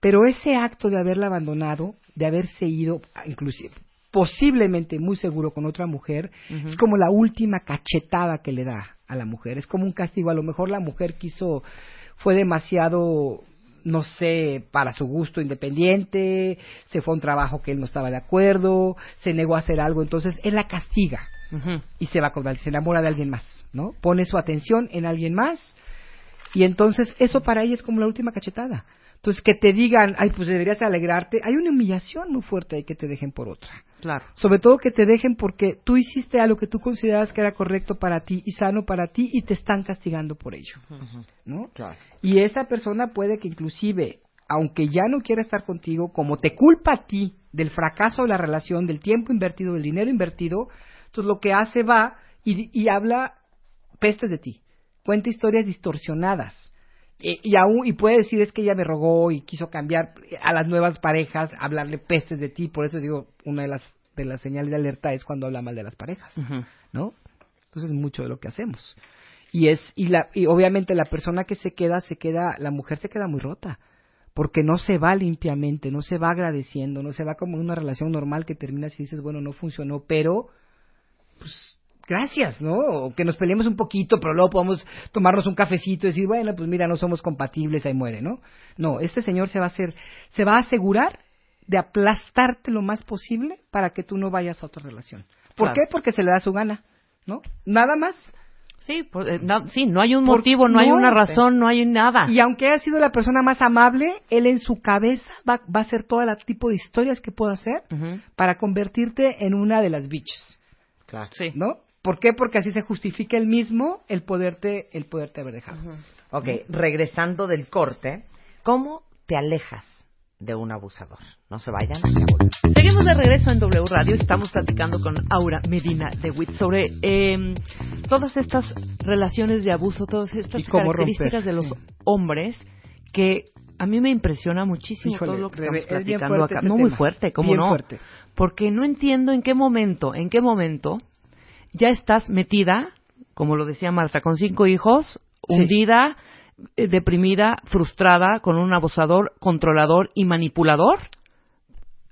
S2: Pero ese acto de haberla abandonado, de haberse ido, inclusive, posiblemente muy seguro con otra mujer, es como la última cachetada que le da a la mujer. Es como un castigo. A lo mejor la mujer quiso, fue demasiado, no sé, para su gusto independiente, se fue a un trabajo que él no estaba de acuerdo, se negó a hacer algo, entonces él la castiga Y se va con se enamora de alguien más, ¿no? Pone su atención en alguien más y entonces eso para ella es como la última cachetada. Entonces que te digan, ay, pues deberías alegrarte, hay una humillación muy fuerte ahí que te dejen por otra.
S3: Claro.
S2: Sobre todo que te dejen porque tú hiciste algo que tú consideras que era correcto para ti y sano para ti y te están castigando por ello, ¿no? Y esta persona puede que inclusive, aunque ya no quiera estar contigo, como te culpa a ti del fracaso de la relación, del tiempo invertido, del dinero invertido, entonces lo que hace va y, y habla pestes de ti, cuenta historias distorsionadas. Y, aún, y puede decir es que ella me rogó y quiso cambiar a las nuevas parejas, hablarle pestes de ti. Por eso digo, una de las, de las señales de alerta es cuando habla mal de las parejas. ¿no? Entonces es mucho de lo que hacemos. Y es y la y obviamente la persona que se queda se queda la mujer se queda muy rota porque no se va limpiamente, no se va agradeciendo, no se va como en una relación normal que terminas y dices, bueno, no funcionó, pero pues gracias, ¿no? O que nos peleemos un poquito, pero luego podemos tomarnos un cafecito y decir, bueno, pues mira, no somos compatibles, ahí muere, ¿no? No, este señor se va a hacer se va a asegurar de aplastarte lo más posible para que tú no vayas a otra relación. ¿Por
S3: Claro.
S2: qué? Porque se le da su gana, ¿no? Nada más.
S3: Sí, eh, no, sí, no hay un
S2: Por-
S3: motivo, no, hay una razón, no hay nada.
S2: Y aunque haya sido la persona más amable, él en su cabeza va, va a hacer todo el tipo de historias que pueda hacer para convertirte en una de las bitches,
S3: Sí.
S2: ¿no? ¿Por qué? Porque así se justifica el mismo el poderte, el poderte haber dejado.
S1: Ok, regresando del corte, ¿cómo te alejas de un abusador? No se vayan.
S3: Seguimos de regreso en W Radio. Estamos platicando con Aura Medina de WIT sobre eh, todas estas relaciones de abuso, todas estas
S2: Y
S3: características
S2: romper.
S3: de los hombres que a mí me impresiona muchísimo
S2: Híjole,
S3: todo lo que
S2: Rebe,
S3: estamos
S2: es bien
S3: platicando acá. No muy fuerte, ¿cómo
S2: Bien
S3: no?
S2: fuerte.
S3: Porque no entiendo en qué momento, en qué momento ya estás metida, como lo decía Marta, con cinco hijos,
S2: Sí.
S3: hundida, eh, deprimida, frustrada, con un abusador, controlador y manipulador,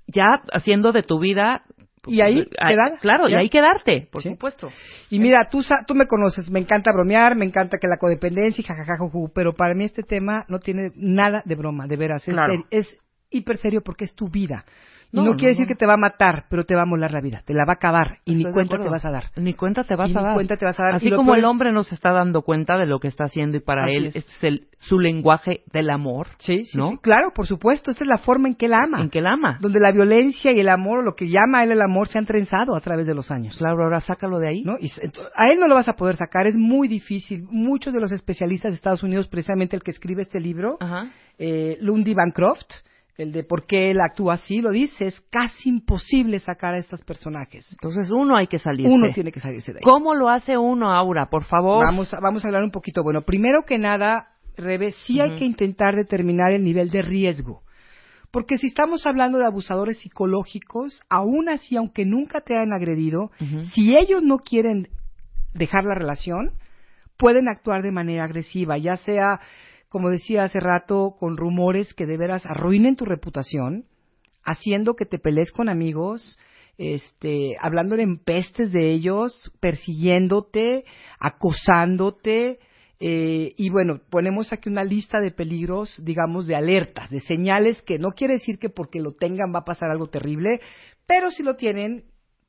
S3: ya haciendo de tu vida.
S2: Y ahí quedar,
S3: Claro, y
S2: ya.
S3: ahí quedarte, por
S2: Sí.
S3: supuesto.
S2: Y mira, tú, tú me conoces, me encanta bromear, me encanta que la codependencia y pero para mí este tema no tiene nada de broma, de veras. Es,
S3: Claro.
S2: es hiper serio porque es tu vida. Y
S3: No,
S2: no,
S3: no,
S2: quiere decir que te va a matar, pero te va a molar la vida, te la va a acabar y
S3: Estoy
S2: ni cuenta te vas a dar.
S3: Ni cuenta te vas
S2: Y
S3: a
S2: ni
S3: dar.
S2: cuenta te vas a dar.
S3: Así
S2: Y
S3: como el hombre no se está dando cuenta de lo que está haciendo y para
S2: Así
S3: él
S2: es.
S3: es el- su lenguaje del amor,
S2: Sí, sí,
S3: ¿no?
S2: sí, claro, por supuesto, esta es la forma en que él ama.
S3: en que él ama.
S2: Donde la violencia y el amor, lo que llama a él el amor, se han trenzado a través de los años.
S3: Claro, ahora sácalo de ahí.
S2: ¿no? Y a él no lo vas a poder sacar, es muy difícil. Muchos de los especialistas de Estados Unidos, precisamente el que escribe este libro,
S3: Ajá.
S2: eh, Lundy Bancroft, el de por qué él actúa así, lo dice, es casi imposible sacar a estos personajes.
S3: Entonces uno hay que salirse.
S2: Uno tiene que salirse de ahí.
S3: ¿Cómo lo hace uno, Aura? Por favor.
S2: Vamos, a- vamos a hablar un poquito. Bueno, primero que nada, Rebe, sí hay que intentar determinar el nivel de riesgo. Porque si estamos hablando de abusadores psicológicos, aún así, aunque nunca te hayan agredido, si ellos no quieren dejar la relación, pueden actuar de manera agresiva, ya sea, como decía hace rato, con rumores que de veras arruinen tu reputación, haciendo que te pelees con amigos, este, hablándole en pestes de ellos, persiguiéndote, acosándote, eh, y bueno, ponemos aquí una lista de peligros, digamos, de alertas, de señales que no quiere decir que porque lo tengan va a pasar algo terrible, pero si lo tienen,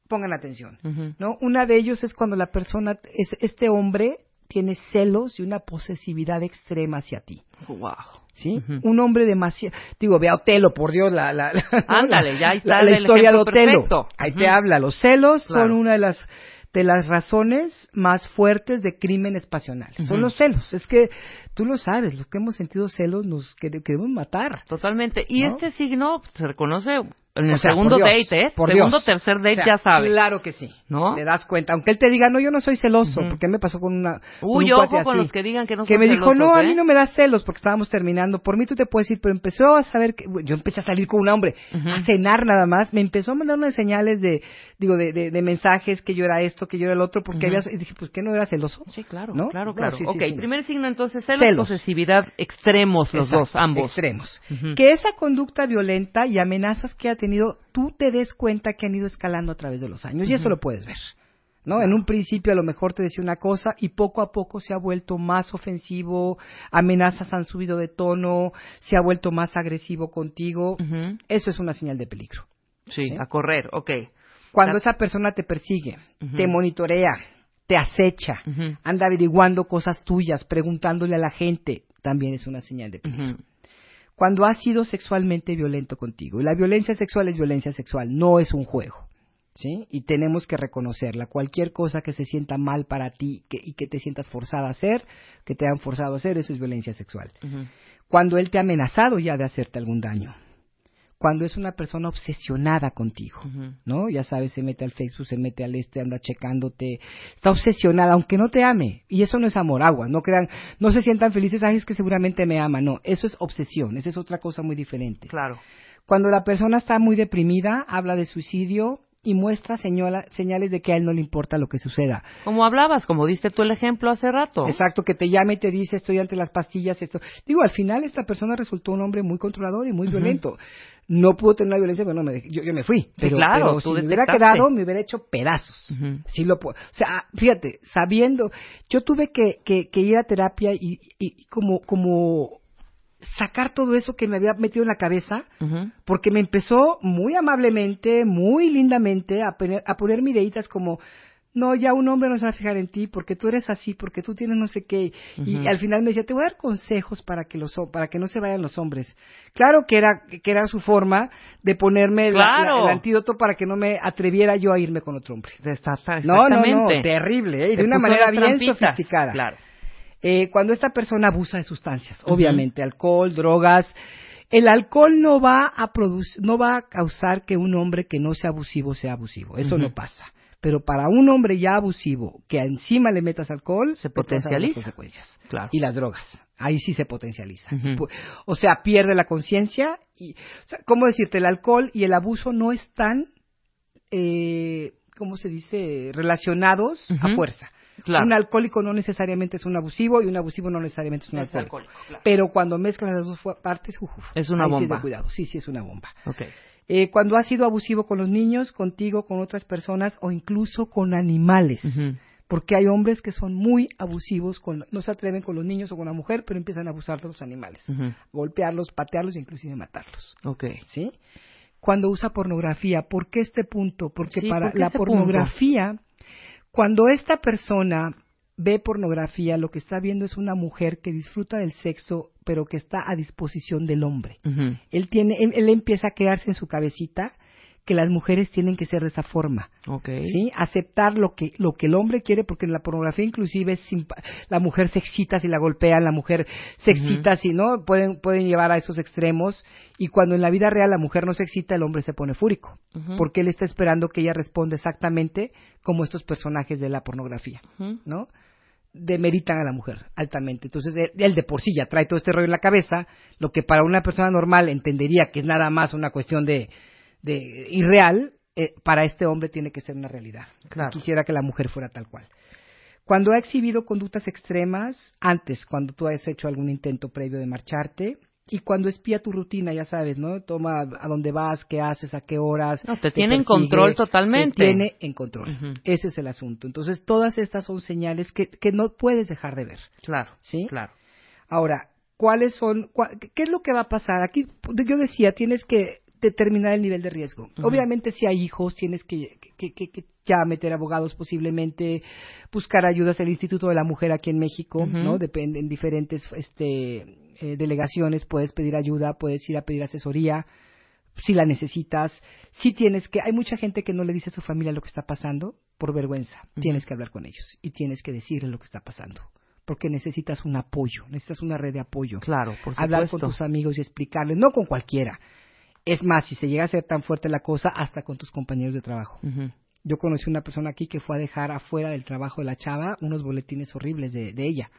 S2: pongan atención. ¿no? Una de ellos es cuando la persona, es, este hombre tiene celos y una posesividad extrema hacia ti.
S3: Wow.
S2: ¿Sí? Un hombre demasiado. Digo, ve a Otelo, por Dios, la, la, la-
S3: Ándale, ya está
S2: la, la
S3: el
S2: historia de Otelo.
S3: perfecto.
S2: Ahí te habla. Los celos
S3: Claro.
S2: son una de las de las razones más fuertes de crímenes pasionales. Son los celos. Es que tú lo sabes, los que hemos sentido celos nos quere- queremos matar.
S3: Totalmente. Y
S2: ¿No?
S3: este signo se reconoce en el
S2: O sea,
S3: segundo
S2: Dios,
S3: date, ¿eh? segundo,
S2: Dios.
S3: tercer date,
S2: O sea,
S3: ya sabes.
S2: Claro que sí.
S3: ¿No?
S2: Te das cuenta. Aunque él te diga, no, yo no soy celoso,
S3: Ujú.
S2: porque me pasó con una. con
S3: Uy,
S2: un cuate
S3: ojo con
S2: así,
S3: los que digan que no
S2: que me dijo,
S3: celosos,
S2: no, a
S3: ¿eh?
S2: mí no me da celos porque estábamos terminando. Por mí tú te puedes ir, pero empezó a saber que. Yo empecé a salir con un hombre,
S3: Ujú.
S2: a cenar nada más. Me empezó a mandar unas señales de, digo, de, de, de mensajes que yo era esto, que yo era el otro, porque
S3: Ujú.
S2: había. Y dije, pues, ¿qué no era celoso?
S3: Sí, claro,
S2: ¿No?
S3: claro,
S2: No,
S3: claro.
S2: sí, sí,
S3: ok,
S2: sí, no.
S3: primer signo entonces, celos,
S2: Celos.
S3: posesividad, extremos los
S2: Exacto,
S3: dos, ambos.
S2: Extremos. Que esa conducta violenta y amenazas que ha tenido tú te des cuenta que han ido escalando a través de los años y eso lo puedes ver. ¿No? En un principio a lo mejor te decía una cosa y poco a poco se ha vuelto más ofensivo, amenazas han subido de tono, se ha vuelto más agresivo contigo. Eso es una señal de peligro.
S3: Sí,
S2: Sí.
S3: a correr, ok.
S2: Cuando
S3: La-
S2: esa persona te persigue, te monitorea, te acecha, anda averiguando cosas tuyas, preguntándole a la gente, también es una señal de peligro. Cuando has sido sexualmente violento contigo, y la violencia sexual es violencia sexual, no es un juego. ¿Sí? Y tenemos que reconocerla. Cualquier cosa que se sienta mal para ti que- y que te sientas forzada a hacer, que te han forzado a hacer, eso es violencia sexual. Cuando él te ha amenazado ya de hacerte algún daño. Cuando es una persona obsesionada contigo. ¿no? Ya sabes, se mete al Facebook, se mete al este, anda checándote, está obsesionada, aunque no te ame. Y eso no es amor, agua, no crean, no se sientan felices, ay, es que seguramente me ama, no, eso es obsesión, esa es otra cosa muy diferente.
S3: Claro.
S2: Cuando la persona está muy deprimida, habla de suicidio y muestra señala- señales de que a él no le importa lo que suceda.
S3: Como hablabas, como diste tú el ejemplo hace rato.
S2: Exacto, que te llame y te dice estoy ante las pastillas, esto. Digo, al final esta persona resultó un hombre muy controlador y muy violento. No pudo tener una violencia, bueno, me dej- yo, yo me fui. Pero,
S3: claro,
S2: pero
S3: tú
S2: si me hubiera quedado, me hubiera hecho pedazos. Sí lo puedo. O sea, fíjate, sabiendo, yo tuve que, que, que ir a terapia y, y como, como sacar todo eso que me había metido en la cabeza, porque me empezó muy amablemente, muy lindamente a poner, a poner ideitas como, no, ya un hombre no se va a fijar en ti porque tú eres así, porque tú tienes no sé qué. Y al final me decía, te voy a dar consejos para que los para que no se vayan los hombres. Claro que era que era su forma de ponerme la- la-
S3: Claro.
S2: el antídoto para que no me atreviera yo a irme con otro hombre. No, no, no, terrible, ¿eh? de una manera bien sofisticada.
S3: Claro.
S2: Eh, cuando esta persona abusa de sustancias, obviamente, alcohol, drogas, el alcohol no va a producir, no va a causar que un hombre que no sea abusivo sea abusivo, eso no pasa. Pero para un hombre ya abusivo, que encima le metas alcohol,
S3: Se
S2: te vas a ver las
S3: potencializa.
S2: consecuencias.
S3: Claro.
S2: Y las drogas, ahí sí se potencializa. O sea, pierde la conciencia y, o sea, ¿cómo decirte? El alcohol y el abuso no están, eh, ¿cómo se dice? Relacionados a fuerza.
S3: Claro.
S2: Un alcohólico no necesariamente es un abusivo y un abusivo no necesariamente es un
S3: Es
S2: alcohólico.
S3: alcohólico, claro.
S2: Pero cuando mezclas las dos partes, uf,
S3: Es una
S2: ahí sí
S3: bomba.
S2: de cuidado, sí, sí es una bomba. Eh, cuando has sido abusivo con los niños, contigo, con otras personas o incluso con animales. Porque hay hombres que son muy abusivos, con, no se atreven con los niños o con la mujer, pero empiezan a abusar de los animales. Golpearlos, patearlos e inclusive matarlos. ¿sí? Cuando usa pornografía, ¿por qué este punto? Porque
S3: Sí,
S2: para
S3: ¿por qué
S2: la
S3: punto?
S2: Cuando esta persona ve pornografía, lo que está viendo es una mujer que disfruta del sexo, pero que está a disposición del hombre. Él tiene, él, él empieza a crearse en su cabecita que las mujeres tienen que ser de esa forma.
S3: Ok.
S2: ¿sí? Aceptar lo que, lo que el hombre quiere, porque en la pornografía inclusive es la mujer se excita si la golpean, la mujer se excita si no, pueden, pueden llevar a esos extremos, y cuando en la vida real la mujer no se excita, el hombre se pone fúrico, porque él está esperando que ella responda exactamente como estos personajes de la pornografía. ¿no? demeritan a la mujer altamente. Entonces, él, él de por sí ya trae todo este rollo en la cabeza, lo que para una persona normal entendería que es nada más una cuestión de, de irreal, eh, para este hombre tiene que ser una realidad.
S3: Claro.
S2: Quisiera que la mujer fuera tal cual. Cuando ha exhibido conductas extremas, antes, cuando tú has hecho algún intento previo de marcharte, y cuando espía tu rutina, ya sabes, ¿no? Toma a dónde vas, qué haces, a qué horas.
S3: No, te tiene en control totalmente.
S2: Te tiene en control. Ese es el asunto. Entonces, todas estas son señales que, que no puedes dejar de ver.
S3: Claro.
S2: ¿Sí?
S3: Claro.
S2: Ahora, ¿cuáles son, cua- qué es lo que va a pasar? Aquí yo decía, tienes que determinar el nivel de riesgo. Obviamente, si hay hijos, tienes que, que, que- que ya meter abogados posiblemente, buscar ayudas del Instituto de la Mujer aquí en México. ¿no? Depende, en diferentes este, eh, delegaciones puedes pedir ayuda, puedes ir a pedir asesoría si la necesitas, si tienes que, hay mucha gente que no le dice a su familia lo que está pasando por vergüenza, tienes que hablar con ellos y tienes que decirles lo que está pasando, porque necesitas un apoyo, necesitas una red de apoyo,
S3: Claro, por supuesto.
S2: hablar con tus amigos y explicarles, no con cualquiera, es más, si se llega a ser tan fuerte la cosa, hasta con tus compañeros de trabajo. Yo conocí una persona aquí que fue a dejar afuera del trabajo de la chava unos boletines horribles de, de ella.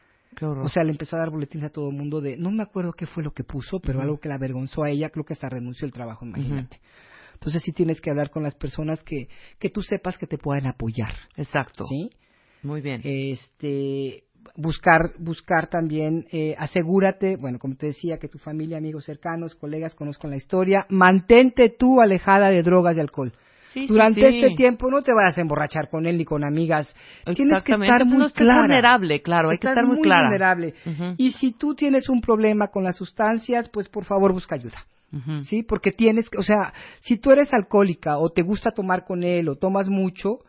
S2: O sea, le empezó a dar boletines a todo el mundo de, no me acuerdo qué fue lo que puso, pero algo que la avergonzó a ella, creo que hasta renunció el trabajo, imagínate. Entonces sí tienes que hablar con las personas que, que tú sepas que te puedan apoyar,
S3: Exacto.
S2: ¿sí?
S3: Muy bien.
S2: Este, buscar buscar también eh, asegúrate bueno como te decía que tu familia amigos cercanos colegas conozcan la historia mantente tú alejada de drogas y alcohol
S3: Sí,
S2: durante
S3: sí.
S2: este tiempo no te vayas a emborrachar con él ni con amigas tienes que estar muy
S3: no
S2: clara
S3: vulnerable, claro, hay que estar muy clara.
S2: vulnerable y si tú tienes un problema con las sustancias pues por favor busca ayuda. ¿sí? Porque tienes, que- o sea, si tú eres alcohólica o te gusta tomar con él o tomas mucho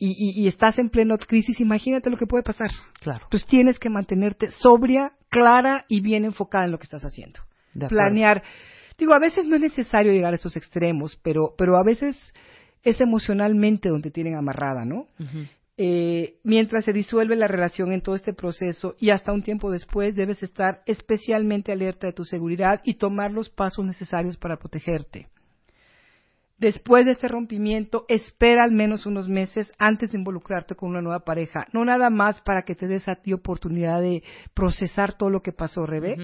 S2: y, y- y estás en pleno crisis, imagínate lo que puede pasar.
S3: Claro.
S2: Entonces tienes que mantenerte sobria, clara y bien enfocada en lo que estás haciendo.
S3: De.
S2: Planear. Digo, a veces no es necesario llegar a esos extremos, pero, pero a veces es emocionalmente donde tienen amarrada, ¿no? Eh, mientras se disuelve la relación en todo este proceso y hasta un tiempo después debes estar especialmente alerta de tu seguridad y tomar los pasos necesarios para protegerte. Después de este rompimiento, espera al menos unos meses antes de involucrarte con una nueva pareja. No nada más para que te des a ti oportunidad de procesar todo lo que pasó, Rebe,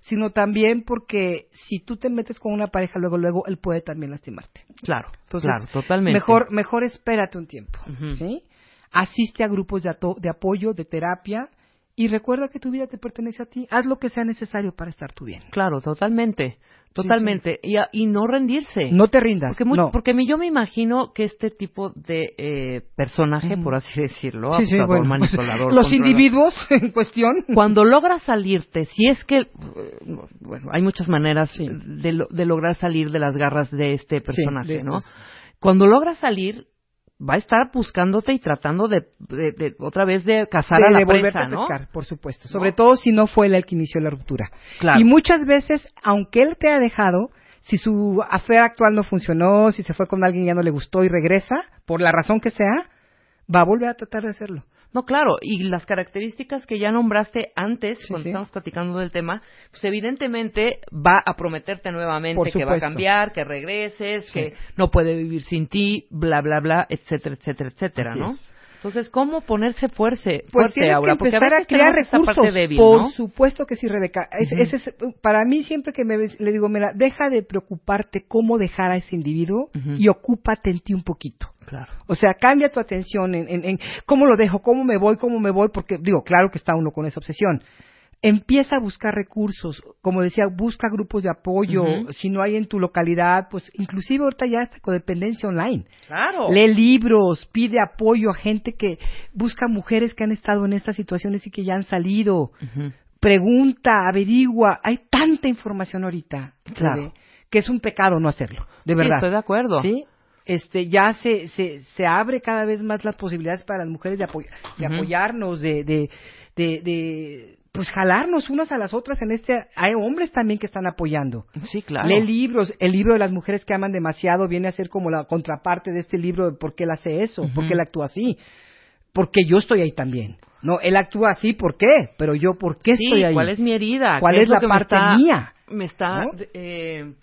S2: sino también porque si tú te metes con una pareja luego, luego, él puede también lastimarte.
S3: Claro,
S2: Entonces,
S3: claro, totalmente.
S2: Mejor, mejor espérate un tiempo. ¿sí? Asiste a grupos de, ato- de apoyo, de terapia, y recuerda que tu vida te pertenece a ti. Haz lo que sea necesario para estar tú bien.
S3: Claro, totalmente, totalmente. Y, a- y no rendirse.
S2: No te rindas.
S3: Porque, mu-
S2: no.
S3: porque yo me imagino que este tipo de eh, personaje, por así decirlo,
S2: Sí, sí,
S3: abusador,
S2: bueno,
S3: manipulador,
S2: Los
S3: controlador,
S2: individuos en cuestión.
S3: cuando logras salirte, si es que, eh, bueno, hay muchas maneras
S2: Sí.
S3: de, de lograr salir de las garras de este personaje,
S2: de
S3: ¿no? Cuando logras salir, va a estar buscándote y tratando de, de- de- otra vez de cazar
S2: de,
S3: a la
S2: a pescar, por supuesto. Sobre todo si no fue él el que inició la ruptura.
S3: Claro.
S2: Y muchas veces, aunque él te ha dejado, si su afer actual no funcionó, si se fue con alguien y ya no le gustó y regresa, por la razón que sea, va a volver a tratar de hacerlo.
S3: No, claro, y las características que ya nombraste antes,
S2: Sí,
S3: cuando
S2: sí.
S3: estamos platicando del tema, pues evidentemente va a prometerte nuevamente que va a cambiar, que regreses,
S2: Sí.
S3: que no puede vivir sin ti, bla, bla, bla, etcétera, etcétera, etcétera,
S2: Así
S3: ¿no?
S2: es.
S3: Entonces, ¿cómo ponerse fuerte,
S2: Pues
S3: fuerte Aura?
S2: que
S3: Porque a
S2: empezar a,
S3: veces
S2: crear recursos.
S3: parte débil,
S2: Por
S3: ¿no?
S2: supuesto que sí, Rebeca. Es- ese es- para mí siempre que me le digo, mira, deja de preocuparte cómo dejar a ese individuo y ocúpate en ti un poquito.
S3: Claro.
S2: O sea, cambia tu atención en, en- en cómo lo dejo, cómo me voy, cómo me voy, porque digo, claro que está uno con esa obsesión. Empieza a buscar recursos, como decía, busca grupos de apoyo, si no hay en tu localidad, pues inclusive ahorita ya está codependencia online.
S3: Claro.
S2: Lee libros, pide apoyo a gente que busca mujeres que han estado en estas situaciones y que ya han salido. Pregunta, averigua. Hay tanta información ahorita,
S3: Claro.
S2: Que es un pecado no hacerlo, de
S3: Sí,
S2: verdad.
S3: estoy de acuerdo.
S2: Sí, este, ya se, se, se abre cada vez más las posibilidades para las mujeres de, apoy- de apoyarnos, de, de, de, de, pues jalarnos unas a las otras en este. Hay hombres también que están apoyando.
S3: Sí, claro.
S2: Lee libros. El libro de las mujeres que aman demasiado viene a ser como la contraparte de este libro de por qué él hace eso, por qué él actúa así. Porque yo estoy ahí también. No, él actúa así, ¿por qué? Pero yo, ¿por qué
S3: sí,
S2: estoy ahí?
S3: ¿cuál es mi herida?
S2: ¿Cuál
S3: ¿Qué
S2: es la
S3: que me
S2: parte
S3: está-
S2: mía?
S3: Me está,
S2: ¿No?
S3: eh,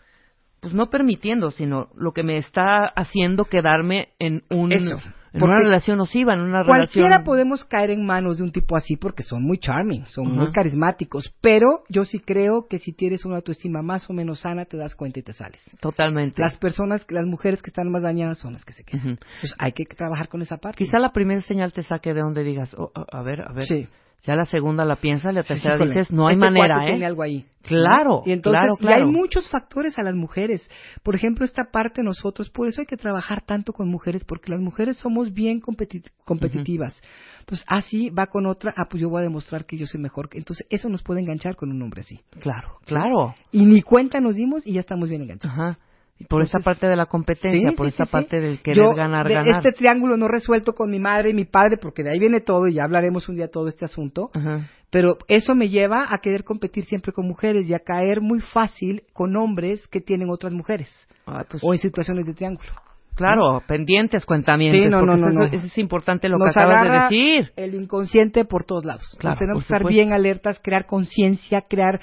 S3: pues no permitiendo, sino lo que me está haciendo quedarme en un
S2: Eso,
S3: en
S2: porque
S3: una relación nociva, en una
S2: Cualquiera
S3: relación
S2: podemos caer en manos de un tipo así porque son muy charming, son muy carismáticos, pero yo sí creo que si tienes una autoestima más o menos sana te das cuenta y te sales.
S3: totalmente.
S2: Las personas, las mujeres que están más dañadas son las que se quedan. Entonces hay que trabajar con esa parte.
S3: Quizá la primera señal te saque de donde digas, oh, oh, a ver, a ver.
S2: Sí.
S3: Ya la segunda la piensas, la tercera
S2: híjole,
S3: dices, no hay
S2: este
S3: manera, ¿eh?
S2: Tiene algo ahí.
S3: Claro,
S2: Y entonces,
S3: claro,
S2: y hay
S3: claro.
S2: muchos factores a las mujeres. Por ejemplo, esta parte nosotros, por eso hay que trabajar tanto con mujeres, porque las mujeres somos bien competi- competitivas. Entonces, ah, sí, va con otra, ah, pues yo voy a demostrar que yo soy mejor. Entonces, eso nos puede enganchar con un hombre así.
S3: Claro, claro.
S2: Y ni cuenta nos dimos y ya estamos bien enganchados.
S3: Ajá. Y por esa parte de la competencia,
S2: Sí,
S3: por
S2: sí,
S3: esa
S2: sí, sí.
S3: parte del querer
S2: Yo,
S3: ganar,
S2: de
S3: ganar.
S2: Este triángulo no resuelto con mi madre y mi padre, porque de ahí viene todo y ya hablaremos un día todo este asunto.
S3: Ajá.
S2: Pero eso me lleva a querer competir siempre con mujeres y a caer muy fácil con hombres que tienen otras mujeres
S3: Ah, pues,
S2: o en situaciones de triángulo.
S3: Claro, pendientes, cuentamientos.
S2: Sí, no, no,
S3: porque
S2: no,
S3: eso,
S2: no.
S3: eso es importante lo
S2: Nos
S3: que acabas de decir.
S2: el inconsciente por todos lados. Entonces,
S3: Claro,
S2: tenemos que estar
S3: supuesto.
S2: bien alertas, crear conciencia, crear,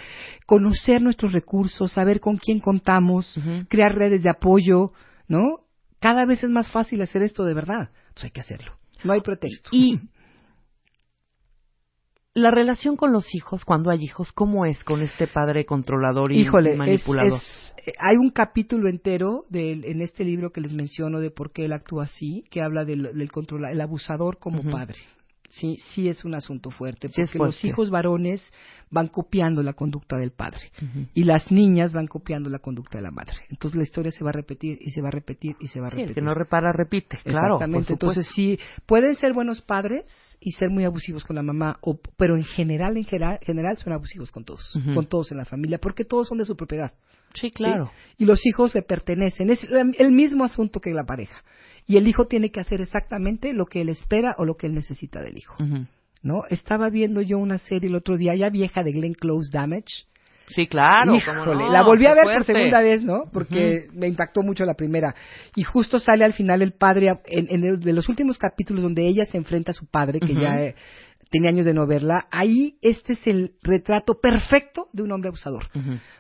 S2: conocer nuestros recursos, saber con quién contamos, crear redes de apoyo, ¿no? Cada vez es más fácil hacer esto de verdad. Pues hay que hacerlo. No hay pretexto.
S3: Y la relación con los hijos, cuando hay hijos, ¿cómo es con este padre controlador y,
S2: Híjole,
S3: y
S2: es-
S3: manipulador?
S2: es- eh, hay un capítulo entero en este libro que les menciono de por qué él actúa así, que habla del, del controla- el abusador como padre. Sí, sí es un asunto fuerte,
S3: Sí
S2: porque los hijos varones van copiando la conducta del padre y las niñas van copiando la conducta de la madre. Entonces la historia se va a repetir y se va a repetir y se va a
S3: Sí,
S2: repetir.
S3: el que no repara, repite. Claro,
S2: Exactamente. Entonces sí, pueden ser buenos padres y ser muy abusivos con la mamá, o, pero en general, en general, general son abusivos con todos, con todos en la familia, porque todos son de su propiedad.
S3: Sí,
S2: ¿sí?
S3: claro.
S2: Y los hijos le pertenecen. Es el mismo asunto que la pareja. Y el hijo tiene que hacer exactamente lo que él espera o lo que él necesita del hijo. ¿No? Estaba viendo yo una serie el otro día, ya vieja de Glenn Close Damage.
S3: Sí, claro.
S2: Híjole,
S3: no,
S2: la volví a ver por segunda vez, ¿no? Porque me impactó mucho la primera. Y justo sale al final el padre, en, en el- de los últimos capítulos donde ella se enfrenta a su padre, que ya eh, tenía años de no verla, ahí este es el retrato perfecto de un hombre abusador.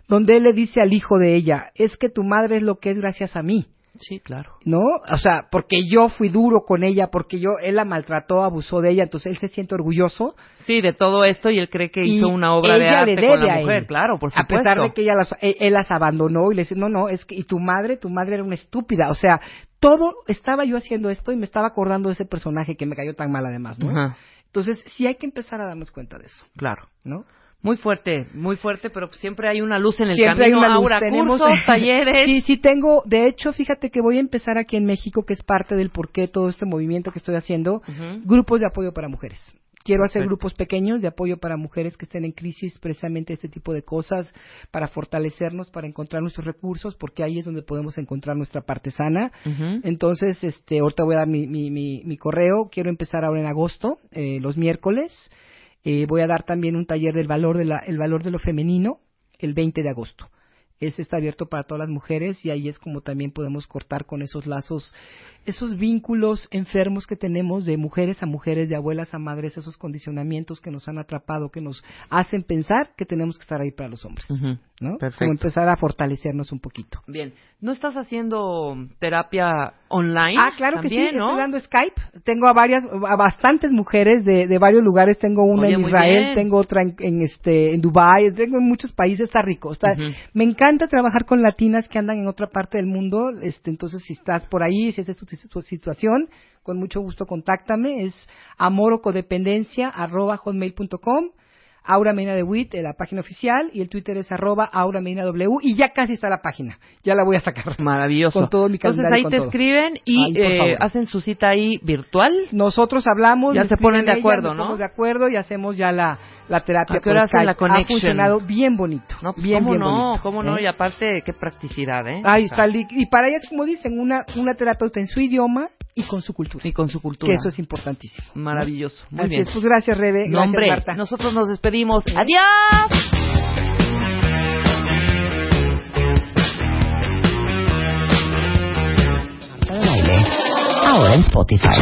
S2: Donde él le dice al hijo de ella, es que tu madre es lo que es gracias a mí.
S3: Sí, claro.
S2: ¿no? O sea, porque yo fui duro con ella, porque yo, él la maltrató, abusó de ella, entonces él se siente orgulloso.
S3: Sí, de todo esto y él cree que hizo una obra de arte
S2: le
S3: con la
S2: a
S3: mujer,
S2: él.
S3: claro, por
S2: A
S3: supuesto.
S2: pesar de que ella las, él, él las abandonó y le dice, no, no, es que, y tu madre, tu madre era una estúpida. O sea, todo, estaba yo haciendo esto y me estaba acordando de ese personaje que me cayó tan mal además, ¿no?
S3: Ajá,
S2: Entonces, sí hay que empezar a darnos cuenta de eso,
S3: claro.
S2: ¿no?
S3: Muy fuerte, muy fuerte, pero siempre hay una luz en el
S2: Siempre hay
S3: camino.
S2: una luz.
S3: Aura,
S2: Tenemos
S3: cursos, talleres.
S2: Sí, sí tengo. De hecho, fíjate que voy a empezar aquí en México, que es parte del por qué todo este movimiento que estoy haciendo, grupos de apoyo para mujeres. Quiero hacer grupos pequeños de apoyo para mujeres que estén en crisis, precisamente este tipo de cosas, para fortalecernos, para encontrar nuestros recursos, porque ahí es donde podemos encontrar nuestra parte sana. Entonces, este, ahorita voy a dar mi, mi, mi, mi correo. Quiero empezar ahora en agosto, eh, los miércoles. Eh, voy a dar también un taller del valor de la, el valor de lo femenino el 20 de agosto. Ese está abierto para todas las mujeres y ahí es como también podemos cortar con esos lazos, esos vínculos enfermos que tenemos de mujeres a mujeres, de abuelas a madres, esos condicionamientos que nos han atrapado, que nos hacen pensar que tenemos que estar ahí para los hombres. ¿no?
S3: Perfecto.
S2: Como empezar a fortalecernos un poquito.
S3: Bien. ¿No estás haciendo terapia online?
S2: Ah, claro que sí,
S3: ¿no?
S2: estoy dando Skype. Tengo a varias, a bastantes mujeres de, de varios lugares. Tengo una
S3: Oye,
S2: en Israel, tengo otra en, en este, en Dubai, tengo en muchos países. Está rico. Está,
S3: Ujú.
S2: Me encanta trabajar con latinas que andan en otra parte del mundo. Este, entonces, si estás por ahí, si es tu, tu situación, con mucho gusto contáctame. Es amorocodependencia arroba hotmail.com. Aura Medina de Witt, la página oficial, y el Twitter es arroba Aura Medina W, y ya casi está la página, ya la voy a sacar.
S3: Maravilloso.
S2: Con todo mi
S3: Entonces ahí
S2: con
S3: te
S2: todo.
S3: escriben y eh, hacen su cita ahí virtual.
S2: Nosotros hablamos,
S3: Ya se ponen de acuerdo,
S2: nos
S3: ¿no?
S2: ponemos de acuerdo y hacemos ya la, la terapia
S3: ¿A qué
S2: por
S3: hora hacen la
S2: Ha funcionado bien bonito,
S3: No, pues,
S2: bien,
S3: ¿cómo
S2: bien
S3: no?
S2: bonito.
S3: ¿Cómo no?
S2: ¿eh?
S3: Y aparte, qué practicidad, ¿eh?
S2: Ahí
S3: O sea,
S2: está, y para ellas, como dicen, una, una terapeuta en su idioma y con su cultura,
S3: Y con su cultura.
S2: que eso es importantísimo.
S3: Maravilloso. Muy
S2: Así
S3: bien.
S2: es, pues gracias, Rebe.
S3: No,
S2: gracias,
S3: hombre,
S2: Marta.
S3: nosotros nos despedimos. ¡Adiós!
S4: Marta de Baile, ahora en Spotify.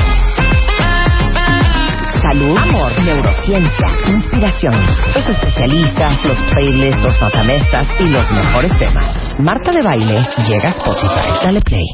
S4: Salud, amor, neurociencia, inspiración, los especialistas, los playlists, los matamestas y los mejores temas. Marta de Baile llega a Spotify. Dale play.